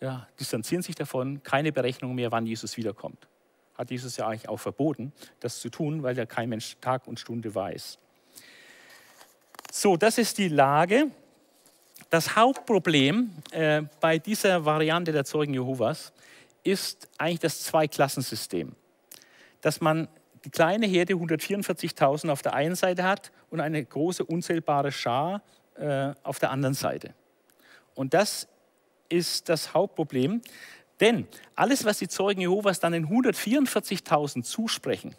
ja, distanzieren sich davon, keine Berechnung mehr, wann Jesus wiederkommt. Hat Jesus ja eigentlich auch verboten, das zu tun, weil ja kein Mensch Tag und Stunde weiß. So, das ist die Lage. Das Hauptproblem äh, bei dieser Variante der Zeugen Jehovas ist eigentlich das Zweiklassensystem. Dass man die kleine Herde 144.000 auf der einen Seite hat und eine große unzählbare Schar äh, auf der anderen Seite. Und das ist das Hauptproblem. Denn alles, was die Zeugen Jehovas dann den 144.000 zusprechen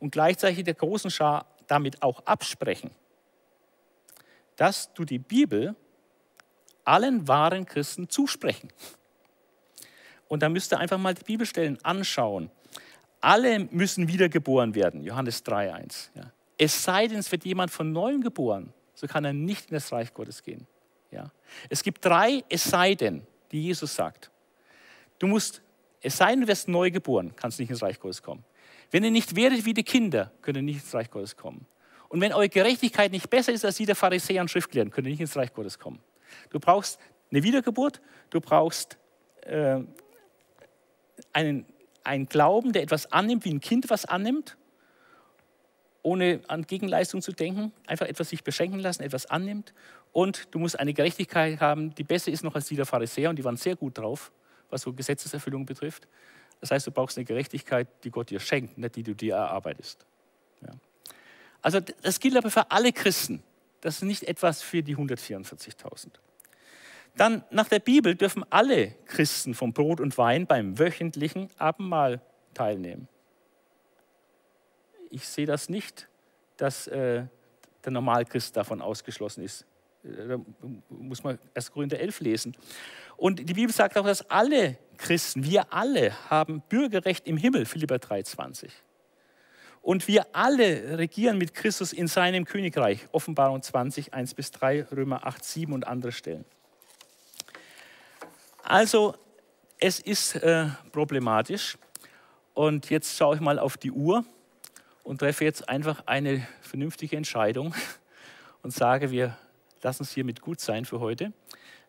und gleichzeitig der großen Schar damit auch absprechen, das tut die Bibel allen wahren Christen zusprechen. Und da müsst ihr einfach mal die Bibelstellen anschauen. Alle müssen wiedergeboren werden, Johannes 3,1. Ja. Es sei denn, es wird jemand von neuem geboren, so kann er nicht in das Reich Gottes gehen. Ja. Es gibt drei Es sei denn, die Jesus sagt. Du musst, es sei denn, du wirst neu geboren, kannst nicht ins Reich Gottes kommen. Wenn ihr nicht werdet wie die Kinder, könnt ihr nicht ins Reich Gottes kommen. Und wenn eure Gerechtigkeit nicht besser ist als die der Pharisäer und Schriftgelehrten, könnt ihr nicht ins Reich Gottes kommen. Du brauchst eine Wiedergeburt, du brauchst äh, einen, einen Glauben, der etwas annimmt, wie ein Kind was annimmt, ohne an Gegenleistung zu denken, einfach etwas sich beschenken lassen, etwas annimmt. Und du musst eine Gerechtigkeit haben, die besser ist noch als die der Pharisäer, und die waren sehr gut drauf, was so Gesetzeserfüllung betrifft. Das heißt, du brauchst eine Gerechtigkeit, die Gott dir schenkt, nicht die du dir erarbeitest. Ja. Also das gilt aber für alle Christen. Das ist nicht etwas für die 144.000. Dann nach der Bibel dürfen alle Christen vom Brot und Wein beim wöchentlichen Abendmahl teilnehmen. Ich sehe das nicht, dass äh, der Normalchrist davon ausgeschlossen ist. Äh, da muss man 1. Korinther 11 lesen. Und die Bibel sagt auch, dass alle Christen, wir alle haben Bürgerrecht im Himmel, Philipper 3,20. Und wir alle regieren mit Christus in seinem Königreich, Offenbarung 20, 1 bis 3, Römer 8, 7 und andere Stellen. Also es ist äh, problematisch. Und jetzt schaue ich mal auf die Uhr und treffe jetzt einfach eine vernünftige Entscheidung und sage, wir lassen es hiermit gut sein für heute.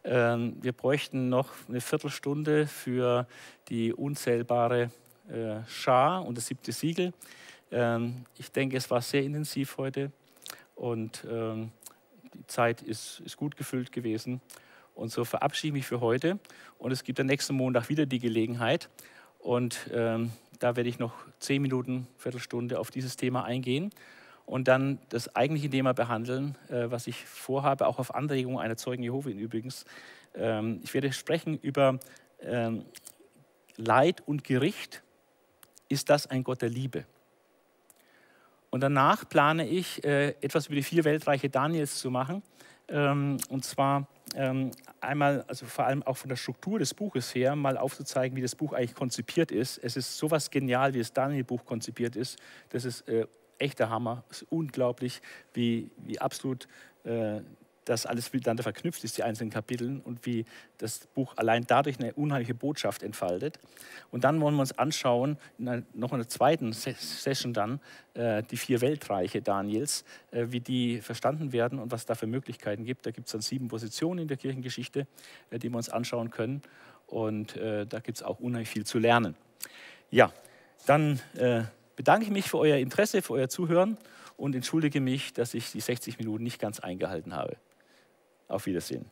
Ähm, wir bräuchten noch eine Viertelstunde für die unzählbare äh, Schar und das siebte Siegel. Ähm, ich denke, es war sehr intensiv heute und ähm, die Zeit ist, ist gut gefüllt gewesen. Und so verabschiede ich mich für heute. Und es gibt am nächsten Montag wieder die Gelegenheit. Und ähm, da werde ich noch zehn Minuten, Viertelstunde auf dieses Thema eingehen und dann das eigentliche Thema behandeln, äh, was ich vorhabe, auch auf Anregung einer Zeugen Jehovin übrigens. Ähm, ich werde sprechen über ähm, Leid und Gericht. Ist das ein Gott der Liebe? Und danach plane ich, äh, etwas über die vier Weltreiche Daniels zu machen. Ähm, und zwar einmal, also vor allem auch von der Struktur des Buches her, mal aufzuzeigen, wie das Buch eigentlich konzipiert ist. Es ist sowas genial, wie das Daniel-Buch konzipiert ist. Das ist äh, echter Hammer. Es ist unglaublich, wie, wie absolut äh, das alles miteinander verknüpft ist, die einzelnen Kapiteln und wie das Buch allein dadurch eine unheimliche Botschaft entfaltet. Und dann wollen wir uns anschauen, in einer, noch in einer zweiten Session dann, äh, die vier Weltreiche Daniels, äh, wie die verstanden werden und was es da für Möglichkeiten gibt. Da gibt es dann sieben Positionen in der Kirchengeschichte, äh, die wir uns anschauen können. Und äh, da gibt es auch unheimlich viel zu lernen. Ja, dann äh, bedanke ich mich für euer Interesse, für euer Zuhören und entschuldige mich, dass ich die 60 Minuten nicht ganz eingehalten habe. Auf Wiedersehen.